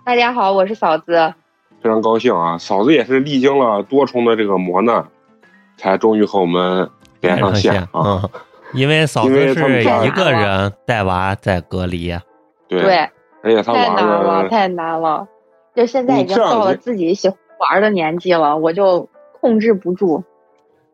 大家好，我是嫂子。非常高兴啊，嫂子也是历经了多重的这个磨难，才终于和我们连上线啊。嗯，因为嫂子是一个人带娃在隔离，对，对，而且他太难了，太难了。就现在已经到了自己喜欢玩的年纪了，我就控制不住，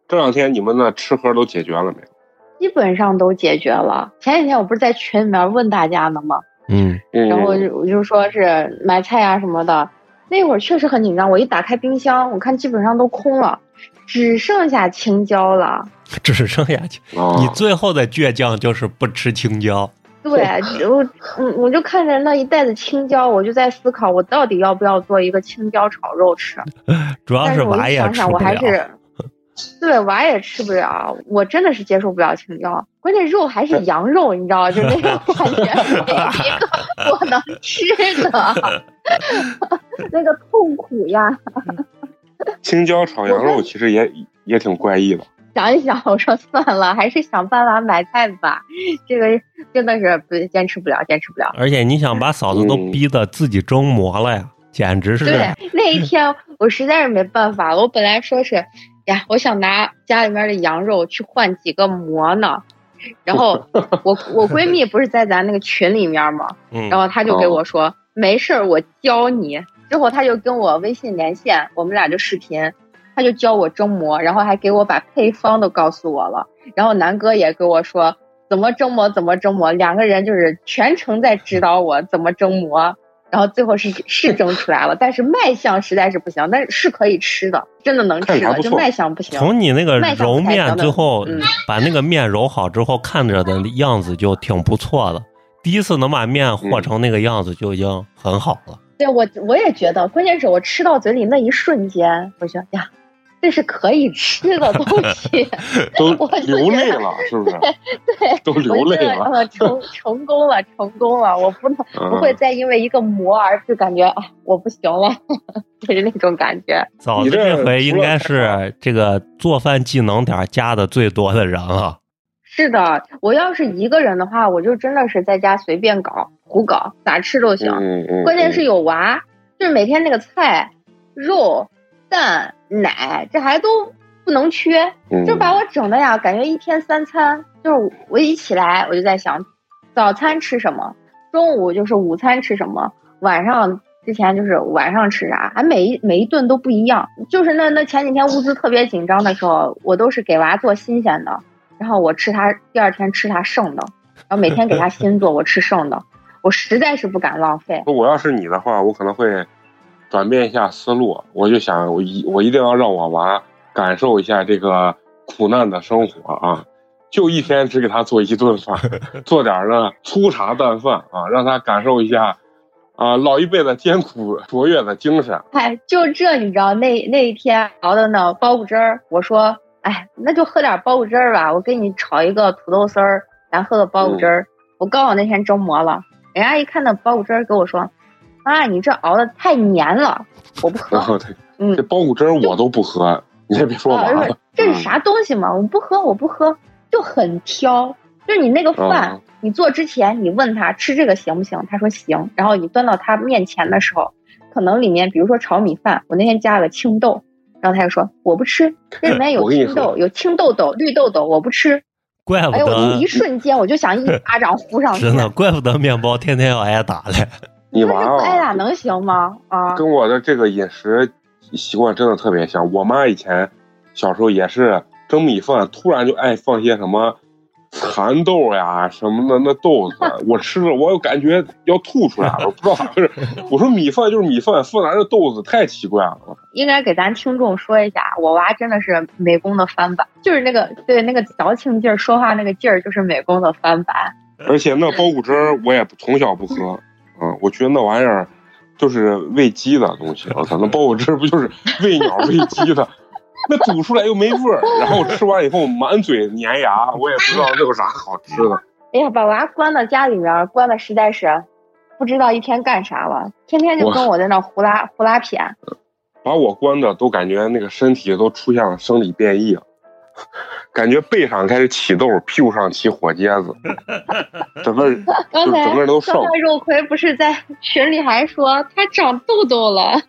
这两天你们那吃喝都解决了没有？基本上都解决了。前几天我不是在群里面问大家呢吗？嗯，嗯，然后就我就说是买菜啊什么的，那会儿确实很紧张。我一打开冰箱，我看基本上都空了，只剩下青椒了。只剩下啊你最后的倔强就是不吃青椒。对，我嗯，我就看着那一袋子青椒，我就在思考，我到底要不要做一个青椒炒肉吃。<laughs> 主要是我娃也一想想，吃不了。我还是，<laughs> 对娃也吃不了，我真的是接受不了青椒。关键肉还是 <laughs> 羊肉，你知道，就那种感觉，没一个我能吃的，那个痛苦呀！<laughs> 青椒炒羊肉其实也也挺怪异的。想一想，我说算了，还是想办法买菜吧。<laughs> 这个真的是不坚持不了，坚持不了。而且你想把嫂子都嗯逼得自己蒸馍了呀，简直是对，那一天我实在是没办法了。我本来说是呀，我想拿家里面的羊肉去换几个馍呢。然后我我闺蜜不是在咱那个群里面吗？嗯然后她就给我说、没事儿，我教你。之后他就跟我微信连线，我们俩就视频，他就教我蒸馍，然后还给我把配方都告诉我了。然后南哥也跟我说怎么蒸馍，怎么蒸馍，两个人就是全程在指导我怎么蒸馍。然后最后是是蒸出来了，但是卖相实在是不行，但是是可以吃的，真的能吃的，就卖相不行。从你那个揉面最后嗯把那个面揉好之后，看着的样子就挺不错的。第一次能把面和成那个样子就已经很好了。对我我也觉得，关键是我吃到嘴里那一瞬间，我觉得呀，这是可以吃的东西，<laughs> 都流泪了，是不是？对，都流泪了。呃成成功了，成功了，我不能嗯不会再因为一个馍而就感觉啊我不行了，<laughs> 就是那种感觉。嫂子这这回应该是这个做饭技能点儿加的最多的人了。是的，我要是一个人的话，我就真的是在家随便搞胡搞，咋吃都行。嗯嗯，关键是有娃，就是每天那个菜、肉、蛋、奶，这还都不能缺，嗯就把我整的呀，感觉一天三餐，就是我一起来我就在想，早餐吃什么，中午就是午餐吃什么，晚上之前就是晚上吃啥，还每一每一顿都不一样。就是那那前几天物资特别紧张的时候，我都是给娃做新鲜的，然后我吃他第二天吃他剩的，然后每天给他新做，我吃剩的。我实在是不敢浪费。我要是你的话，我可能会转变一下思路，我就想我一我一定要让我娃感受一下这个苦难的生活啊！就一天只给他做一顿饭，<laughs> 做点儿呢粗茶淡饭啊，让他感受一下啊老一辈子艰苦卓越的精神。哎，就这你知道那那一天熬的那苞谷汁儿，我说，哎，那就喝点苞谷汁儿吧，我给你炒一个土豆丝儿，咱喝个苞谷汁儿。我刚好那天蒸馍了，人家一看那苞谷汁儿，跟我说，妈，你这熬的太黏了，我不喝。<laughs> 嗯这，苞谷汁儿我都不喝，你也别说啊，娃了就是。这是啥东西嘛？我不喝，我不喝，就很挑。就是你那个饭，嗯你做之前你问他吃这个行不行，他说行，然后你端到他面前的时候，可能里面比如说炒米饭，我那天加了青豆，然后他就说我不吃，这里面有 <laughs> 青豆，有青豆豆、绿豆豆，我不吃。怪不哎呦，我得一一瞬间我就想一巴掌呼上去，真的，怪不得面包天天要挨打嘞。你娃不挨啊，打能行吗？啊，跟我的这个饮食习惯真的特别像。我妈以前小时候也是蒸米饭，突然就爱放些什么蚕豆呀什么的那豆子，我吃了我又感觉要吐出来了，我不知道咋回事。<laughs> 我说米饭就是米饭，放咱这豆子太奇怪了。应该给咱听众说一下，我娃真的是美工的翻版，就是那个对那个矫情劲儿，说话那个劲儿，就是美工的翻版。而且那苞谷汁儿我也不从小不喝，嗯，我觉得那玩意儿就是喂鸡的东西。我操，那苞谷汁儿不就是喂鸟喂鸡的？那煮出来又没味儿，然后吃完以后满嘴粘牙，我也不知道那有啥好吃的。哎呀，把娃关到家里面，关的实在是不知道一天干啥了，天天就跟我在那胡拉胡拉谝。把我关的都感觉那个身体都出现了生理变异了，感觉背上开始起痘，屁股上起火疖子，<laughs> 整个整个人都瘦刚。才肉葵不是在群里还说他长痘痘了，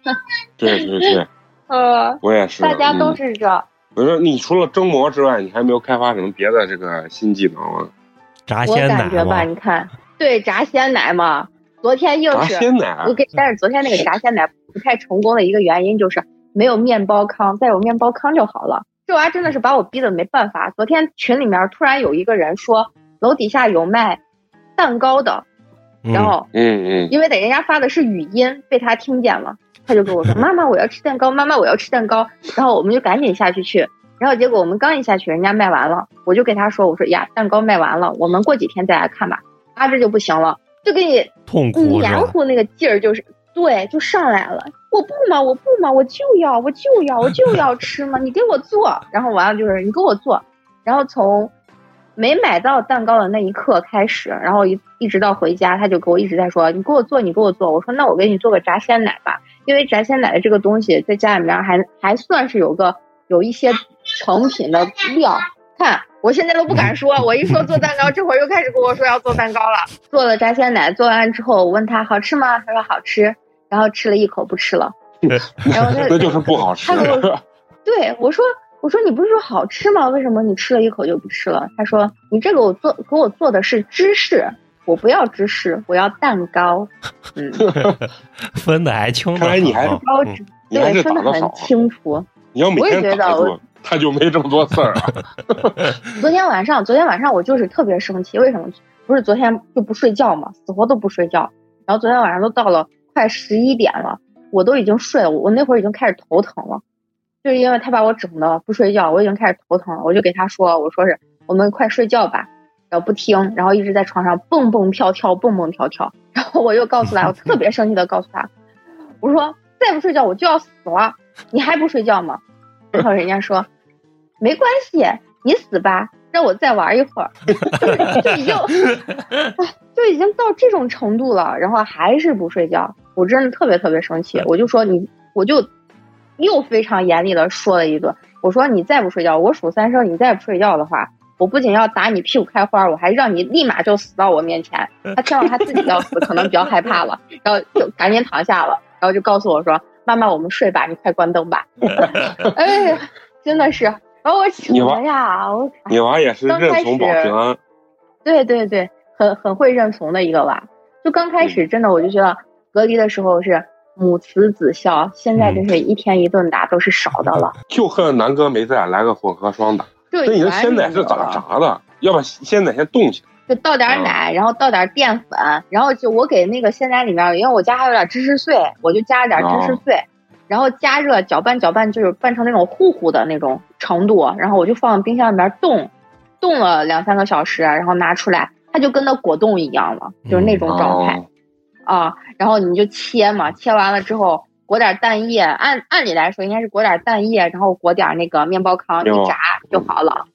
对对对，呃，我也是。大家都嗯是这。我说你除了蒸馍之外，你还没有开发什么别的这个新技能吗？我炸鲜奶感觉吧，你看，对炸鲜奶嘛，昨天硬炸是鲜奶我给，但是昨天那个炸鲜奶不太成功的一个原因就是没有面包糠，再有面包糠就好了。这娃真的是把我逼的没办法。昨天群里面突然有一个人说楼底下有卖蛋糕的，然嗯，后嗯嗯，因为得人家发的是语音，被他听见了，他就跟我说：“妈妈，我要吃蛋糕，妈妈，我要吃蛋糕。”然后我们就赶紧下去去，然后结果我们刚一下去，人家卖完了，我就给他说：“我说呀，蛋糕卖完了，我们过几天再来看吧。”啊，这就不行了，就给你痛苦是吧？黏糊那个劲儿，就是对，就上来了。我不嘛，我不嘛，我就要，我就要，我就要 <laughs> 吃嘛，你给我做。然后完了就是你给我做，然后从没买到蛋糕的那一刻开始，然后一一直到回家，他就给我一直在说：“你给我做，你给我做。”我说：“那我给你做个炸鲜奶吧，因为炸鲜奶的这个东西在家里面还还算是有个有一些成品的料。看，我现在都不敢说，我一说做蛋糕，这会儿又开始跟我说要做蛋糕了。做了炸鲜奶，做完之后我问他好吃吗？他说好吃，然后吃了一口不吃了，然后他 <laughs> 那就是不好吃他。给我说对我说：“我说你不是说好吃吗？为什么你吃了一口就不吃了？”他说：“你这个我做给我做的是芝士，我不要芝士，我要蛋糕。”嗯，<laughs> 分的还清看来你还是高对分的很清楚。你要每我也天觉得他就没这么多事儿啊。<laughs> 昨天晚上，昨天晚上我就是特别生气，为什么？不是昨天就不睡觉嘛，死活都不睡觉。然后昨天晚上都到了快十一点了，我都已经睡了，我我那会儿已经开始头疼了，就是因为他把我整的不睡觉，我已经开始头疼了。我就给他说，我说是我们快睡觉吧，然后不听，然后一直在床上蹦蹦跳跳，蹦蹦跳跳。然后我又告诉他，我特别生气的告诉他，我说再不睡觉我就要死了，你还不睡觉吗？然后人家说没关系，你死吧，让我再玩一会儿，<laughs> 就已经，哎，就已经到这种程度了，然后还是不睡觉，我真的特别特别生气，我就说你，我就又非常严厉的说了一顿，我说你再不睡觉，我数三声，你再不睡觉的话，我不仅要打你屁股开花，我还让你立马就死到我面前。<laughs> 他听到他自己要死，可能比较害怕了，然后就赶紧躺下了，然后就告诉我说：“妈妈，我们睡吧，你快关灯吧。<laughs> ”哎呀，真的是把我请你娃的呀！我你娃也是认怂保始平安，<laughs> 对对对，很很会认怂的一个娃。就刚开始真的，我就觉得隔离的时候是母慈子孝，现在真是一天一顿打都是少的了。就恨南哥没在，来个混合双打。这那你的完鲜奶是咋炸的？要把鲜奶先冻起来。就倒点奶，然后倒点淀粉，然后就我给那个鲜奶里面，因为我家还有点芝士碎，我就加了点芝士碎，然后加热搅拌搅拌，就是拌成那种糊糊的那种程度，然后我就放冰箱里面冻，冻了两三个小时，然后拿出来，它就跟那果冻一样了，就是那种状态、哦啊。然后你就切嘛，切完了之后裹点蛋液，按按理来说应该是裹点蛋液，然后裹点那个面包糠一炸就好了。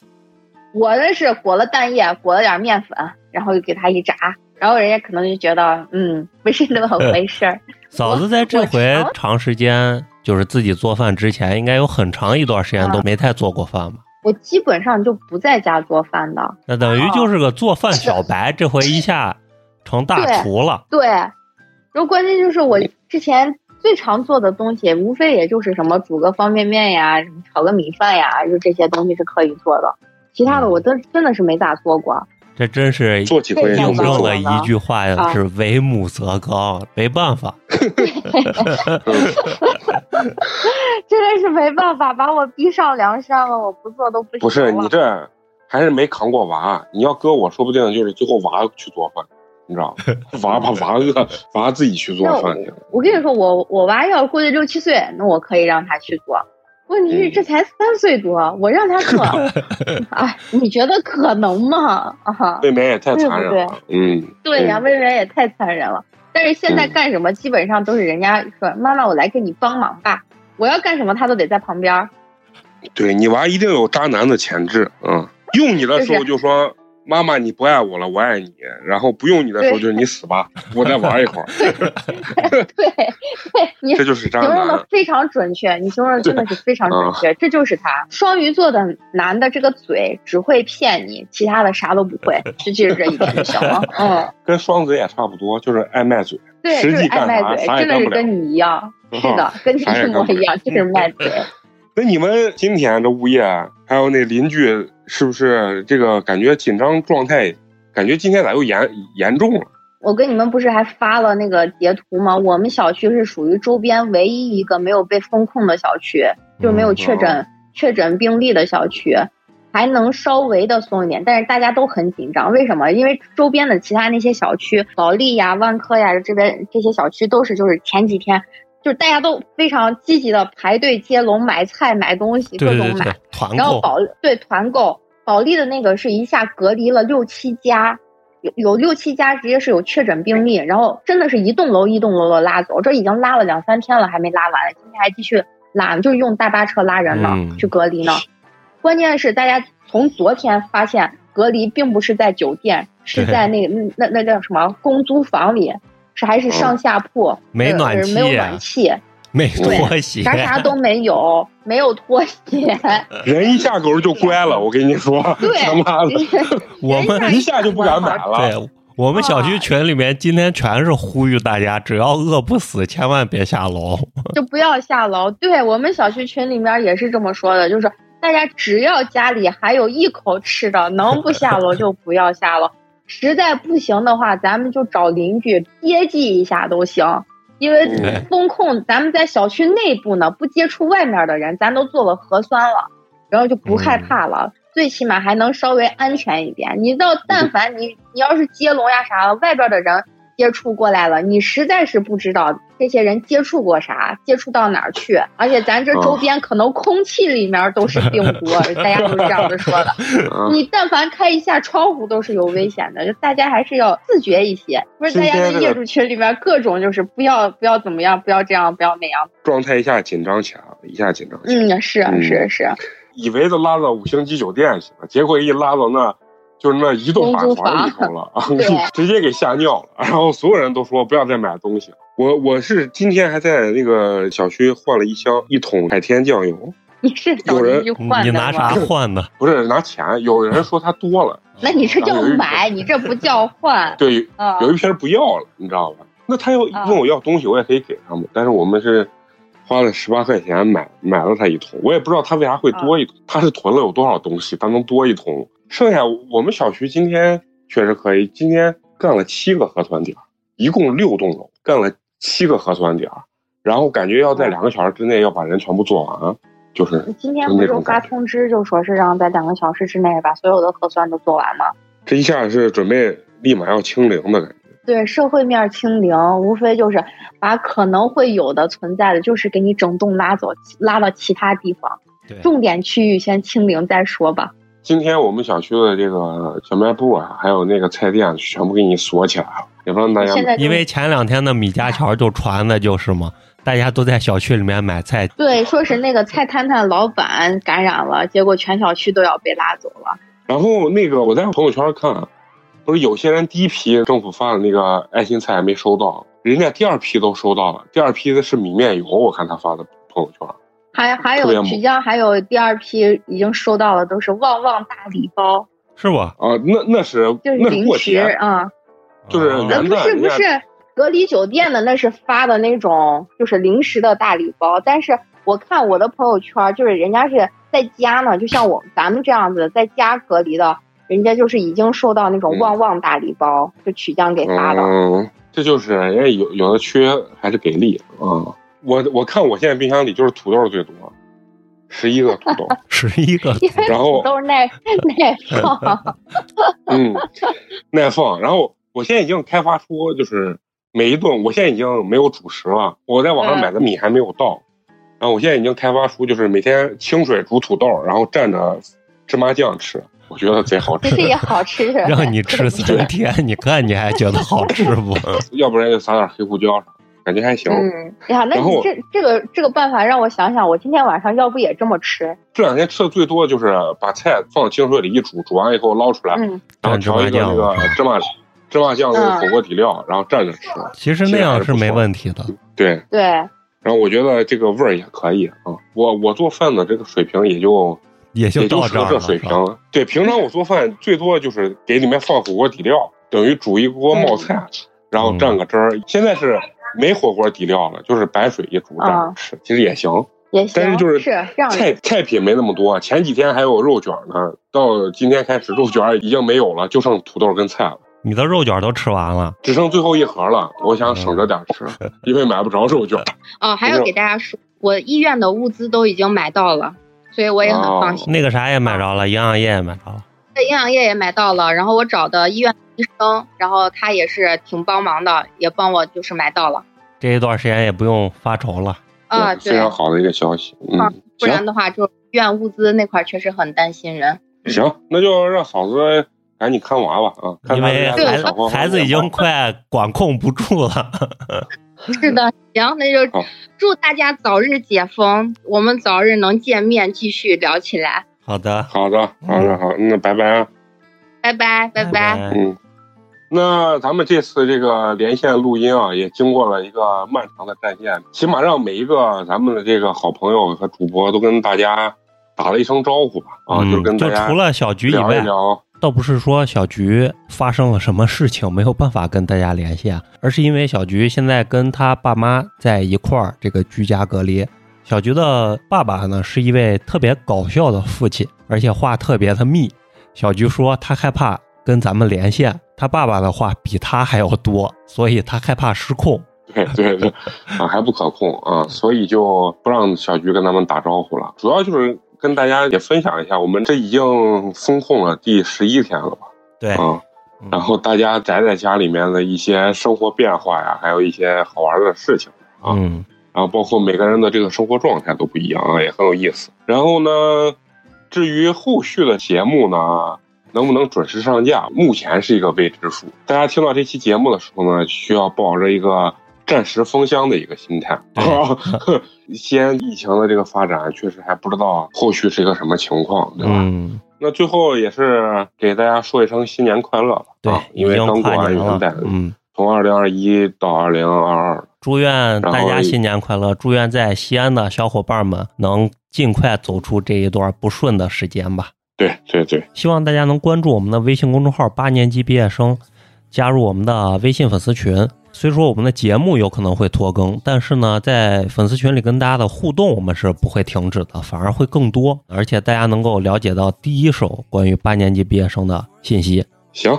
我那是裹了蛋液，裹了点面粉，然后就给它一炸，然后人家可能就觉得，嗯，不是那么回事儿。<laughs> 嫂子在这回长时间就是自己做饭之前，应该有很长一段时间都没太做过饭吧？我基本上就不在家做饭的。那等于就是个做饭小白，这回一下成大厨了。对，然后关键就是我之前最常做的东西，无非也就是什么煮个方便面呀，什么炒个米饭呀，就这些东西是可以做的。其他的我真真的是没咋做过。这真是做几回印证了一句话呀，是为母则刚，没办法。<laughs> <laughs> 真的是没办法，把我逼上梁山了，我不做都不行。不是你这还是没扛过娃，你要搁我说不定就是最后娃去做饭，你知道吗？娃把娃饿，<laughs> 娃自己去做饭去。我跟你说，我我娃要过去六七岁，那我可以让他去做。问题是这才三岁多，我让他做，<laughs> 哎，你觉得可能吗？啊，未免也太残忍了。嗯，对呀，未免也太残忍了。但是现在干什么，基本上都是人家说：“妈妈，我来给你帮忙吧。”我要干什么，他都得在旁边。对你娃一定有渣男的潜质，嗯，用你的时候就说。妈妈，你不爱我了，我爱你。然后不用你的时候就是你死吧，我再玩一会儿。<laughs> 对对，你 <laughs> 这就是渣男，形容的非常准确。你形容的真的是非常准确，这就是他。双鱼座的男的这个嘴只会骗你，其他的啥都不会，<laughs> 就记着这一点就行了。嗯，跟双子也差不多，就是爱卖嘴。对，就是爱卖嘴，真的是跟你一样。是的，跟你一模一样，就是卖嘴。那你们今天这物业还有那邻居？是不是这个感觉紧张状态？感觉今天咋又严严重了？我跟你们不是还发了那个截图吗？我们小区是属于周边唯一一个没有被封控的小区，就没有确诊确诊病例的小区，还能稍微的松一点。但是大家都很紧张，为什么？因为周边的其他那些小区，保利呀、万科呀这边这些小区都是就是前几天。就是大家都非常积极的排队接龙买菜买东西，各种买，然后保对团购保利的那个是一下隔离了六七家，有有六七家直接是有确诊病例，然后真的是一栋楼一栋楼的拉走，这已经拉了两三天了还没拉完，今天还继续拉，就是用大巴车拉人呢去隔离呢。关键是大家从昨天发现隔离并不是在酒店，是在那个那那叫什么公租房里。是还是上下铺，没暖气，没有暖气，没拖鞋，啥啥都没有，没有拖鞋。<laughs> 人一下狗就乖了，我跟你说，他妈的，<laughs> 我们一下就不敢买了。对，我们小区群里面今天全是呼吁大家，只要饿不死，千万别下楼，就不要下楼。对我们小区群里面也是这么说的，就是大家只要家里还有一口吃的，能不下楼就不要下楼。实在不行的话，咱们就找邻居接济一下都行。因为风控，咱们在小区内部呢，不接触外面的人，咱都做了核酸了，然后就不害怕了，最起码还能稍微安全一点。你到但凡你你要是接龙呀啥的，外边的人。接触过来了，你实在是不知道这些人接触过啥，接触到哪儿去。而且咱这周边可能空气里面都是病毒，<laughs> 大家都是这样子说的。你但凡开一下窗户都是有危险的，就大家还是要自觉一些。不是大家在业主群里面各种就是不要不要怎么样，不要这样，不要那样。状态一下紧张起来了，一下紧张起来。嗯，是是是。以为都拉到五星级酒店去了，结果一拉到那。就是那移动板房里头了 <laughs> 啊，直接给吓尿了。然后所有人都说不要再买东西了。我我是今天还在那个小区换了一箱一桶海天酱油。你是有人你拿啥换的？不是拿钱。有人说他多了。<laughs> 那你这叫买，你这不叫换。<laughs> 对，有一瓶不要了，你知道吧？那他要问我要东西，我也可以给他们。但是我们是花了十八块钱买买了他一桶，我也不知道他为啥会多一桶。他是囤了有多少东西，他能多一桶？剩下我们小区今天确实可以，今天干了七个核酸点，一共六栋楼干了七个核酸点，然后感觉要在两个小时之内要把人全部做完，就是今天不是发通知就说是让在两个小时之内把所有的核酸都做完吗？这一下是准备立马要清零的感觉。对，社会面清零，无非就是把可能会有的存在的，就是给你整栋拉走，拉到其他地方，重点区域先清零再说吧。今天我们小区的这个小卖部啊，还有那个菜店，全部给你锁起来了，也不让大家。因为前两天的米家桥就传的就是嘛，大家都在小区里面买菜。对，说是那个菜摊摊老板感染了，结果全小区都要被拉走了。然后那个我在朋友圈看，不是有些人第一批政府发的那个爱心菜没收到，人家第二批都收到了，第二批的是米面油，我看他发的朋友圈。还还有曲江，还有第二批已经收到了，都是旺旺大礼包，是吧？啊，那那是就是那零食啊。就是不是不是，隔离酒店的那是发的那种就是零食的大礼包，但是我看我的朋友圈，就是人家是在家呢，就像我咱们这样子在家隔离的，人家就是已经收到那种嗯旺旺大礼包，就曲江给发的。嗯，这就是人家有有的区还是给力啊。我我看我现在冰箱里就是土豆最多，十一个土豆。<laughs> 十一个 <laughs> 然后都是耐 <laughs> 耐放，嗯，耐放。然后我现在已经开发出，就是每一顿，我现在已经没有主食了。我在网上嗯买的米还没有到，然后我现在已经开发出，就是每天清水煮土豆，然后蘸着芝麻酱吃，我觉得贼好吃其实。也好吃。让你吃三天，你看你还觉得好吃不？要不然就撒点黑胡椒啥，感觉还行。嗯呀，那你这这个这个办法让我想想，我今天晚上要不也这么吃？这两天吃的最多就是把菜放清水里一煮，煮完以后捞出来，嗯，然后调一个那个芝麻芝麻酱那个火锅底料，然后蘸着吃。其实那样是没问题的。对，对，然后我觉得这个味儿也可以啊。我我做饭的这个水平也就也就也就这。水平。对，平常我做饭最多就是给里面放火锅底料，等于煮一锅冒菜，然后蘸个汁儿。现在是没火锅底料了，就是白水一煮蘸着吃，其实也行。也行。但是就是是菜菜品没那么多，前几天还有肉卷呢，到今天开始肉卷已经没有了，就剩土豆跟菜了。你的肉卷都吃完了，只剩最后一盒了，我想省着点吃，因为买不着肉卷。<laughs> 哦，还有给大家说，我医院的物资都已经买到了，所以我也很放心。那个啥也买着了，营养液也买着了。营养液也买到了，然后我找的医院医生，然后他也是挺帮忙的，也帮我就是买到了。这一段时间也不用发愁了。啊，非，常好的一个消息。啊嗯，不然的话，就医院物资那块确实很担心人。行行，那就让嫂子赶紧看娃吧啊，看因为孩子孩子已经快管控不住了。<laughs> 是的，行，那就祝大家早日解封，我们早日能见面，继续聊起来。好的，好的，好的，好，那拜拜啊。拜拜，拜拜。嗯，那咱们这次这个连线录音啊，也经过了一个漫长的战线，起码让每一个咱们的这个好朋友和主播都跟大家打了一声招呼吧。啊，嗯就是跟大家就除了小菊以外，倒不是说小菊发生了什么事情没有办法跟大家联系，啊，而是因为小菊现在跟他爸妈在一块儿，这个居家隔离。小菊的爸爸呢是一位特别搞笑的父亲，而且话特别的密。小菊说他害怕跟咱们连线，他爸爸的话比他还要多，所以他害怕失控。对对对，啊，还不可控啊，所以就不让小菊跟他们打招呼了。主要就是跟大家也分享一下，我们这已经封控了第十一天了吧？对，啊，嗯然后大家宅在家里面的一些生活变化呀，还有一些好玩的事情啊，嗯，然后包括每个人的这个生活状态都不一样啊，也很有意思。然后呢，至于后续的节目呢，能不能准时上架，目前是一个未知数。大家听到这期节目的时候呢，需要抱着一个暂时封箱的一个心态。<laughs> 西安疫情的这个发展，确实还不知道后续是一个什么情况，对吧？嗯，那最后也是给大家说一声新年快乐吧。对啊，因为刚过完元旦，，嗯。从二零二一到二零二二，祝愿大家新年快乐！祝愿在西安的小伙伴们能尽快走出这一段不顺的时间吧。对对对，希望大家能关注我们的微信公众号“八年级毕业生”，加入我们的微信粉丝群。虽说我们的节目有可能会拖更，但是呢，在粉丝群里跟大家的互动，我们是不会停止的，反而会更多，而且大家能够了解到第一手关于八年级毕业生的信息。行，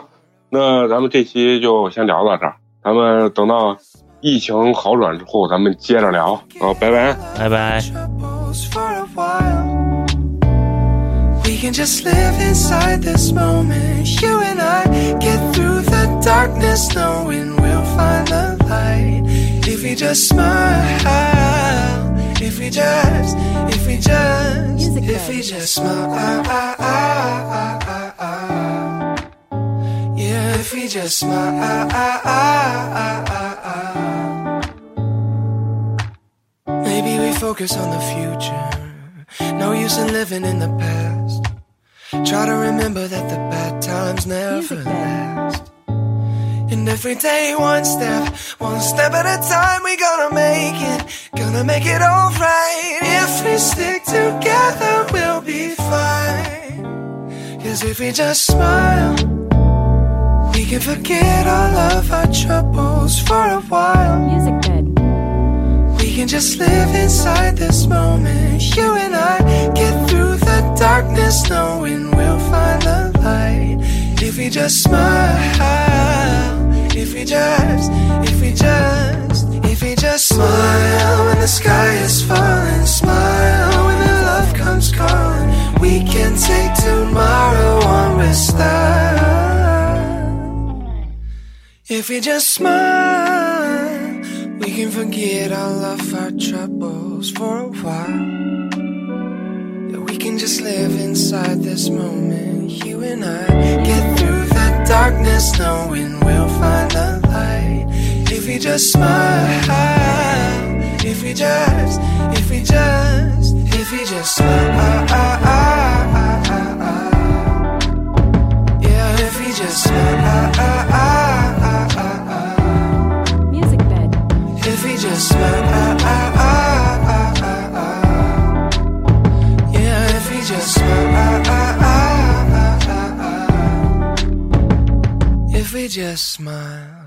那咱们这期就先聊到这儿，咱们等到疫情好转之后，咱们接着聊啊，拜拜。拜拜。troubles for a while. We can just live inside this moment. You and I get through the darkness, knowing we'll find the light. If we just smile, if we just, if we just, if we just smile. We just smile. Ah, ah, ah, Maybe we focus on the future. No use in living in the past. Try to remember that the bad times never last. And every day, one step, one step at a time, we gonna make it, gonna make it alright. If we stick together, we'll be fine. Cause if we just smile, we can forget all of our troubles for a while. Music bed. We can just live inside this moment. You and I get through the darkness, knowing we'll find the light. If we just smile, if we just, if we just, if we just smile when the sky is falling, smile when the love comes calling. We can take tomorrow on with style. If we just smile, we can forget all of our troubles for a while. Yeah, we can just live inside this moment. You and I get through the darkness, knowing we'll find the light. If we just smile, if we just, if we just, if we just smile. Yeah, if we just smile. Just smile.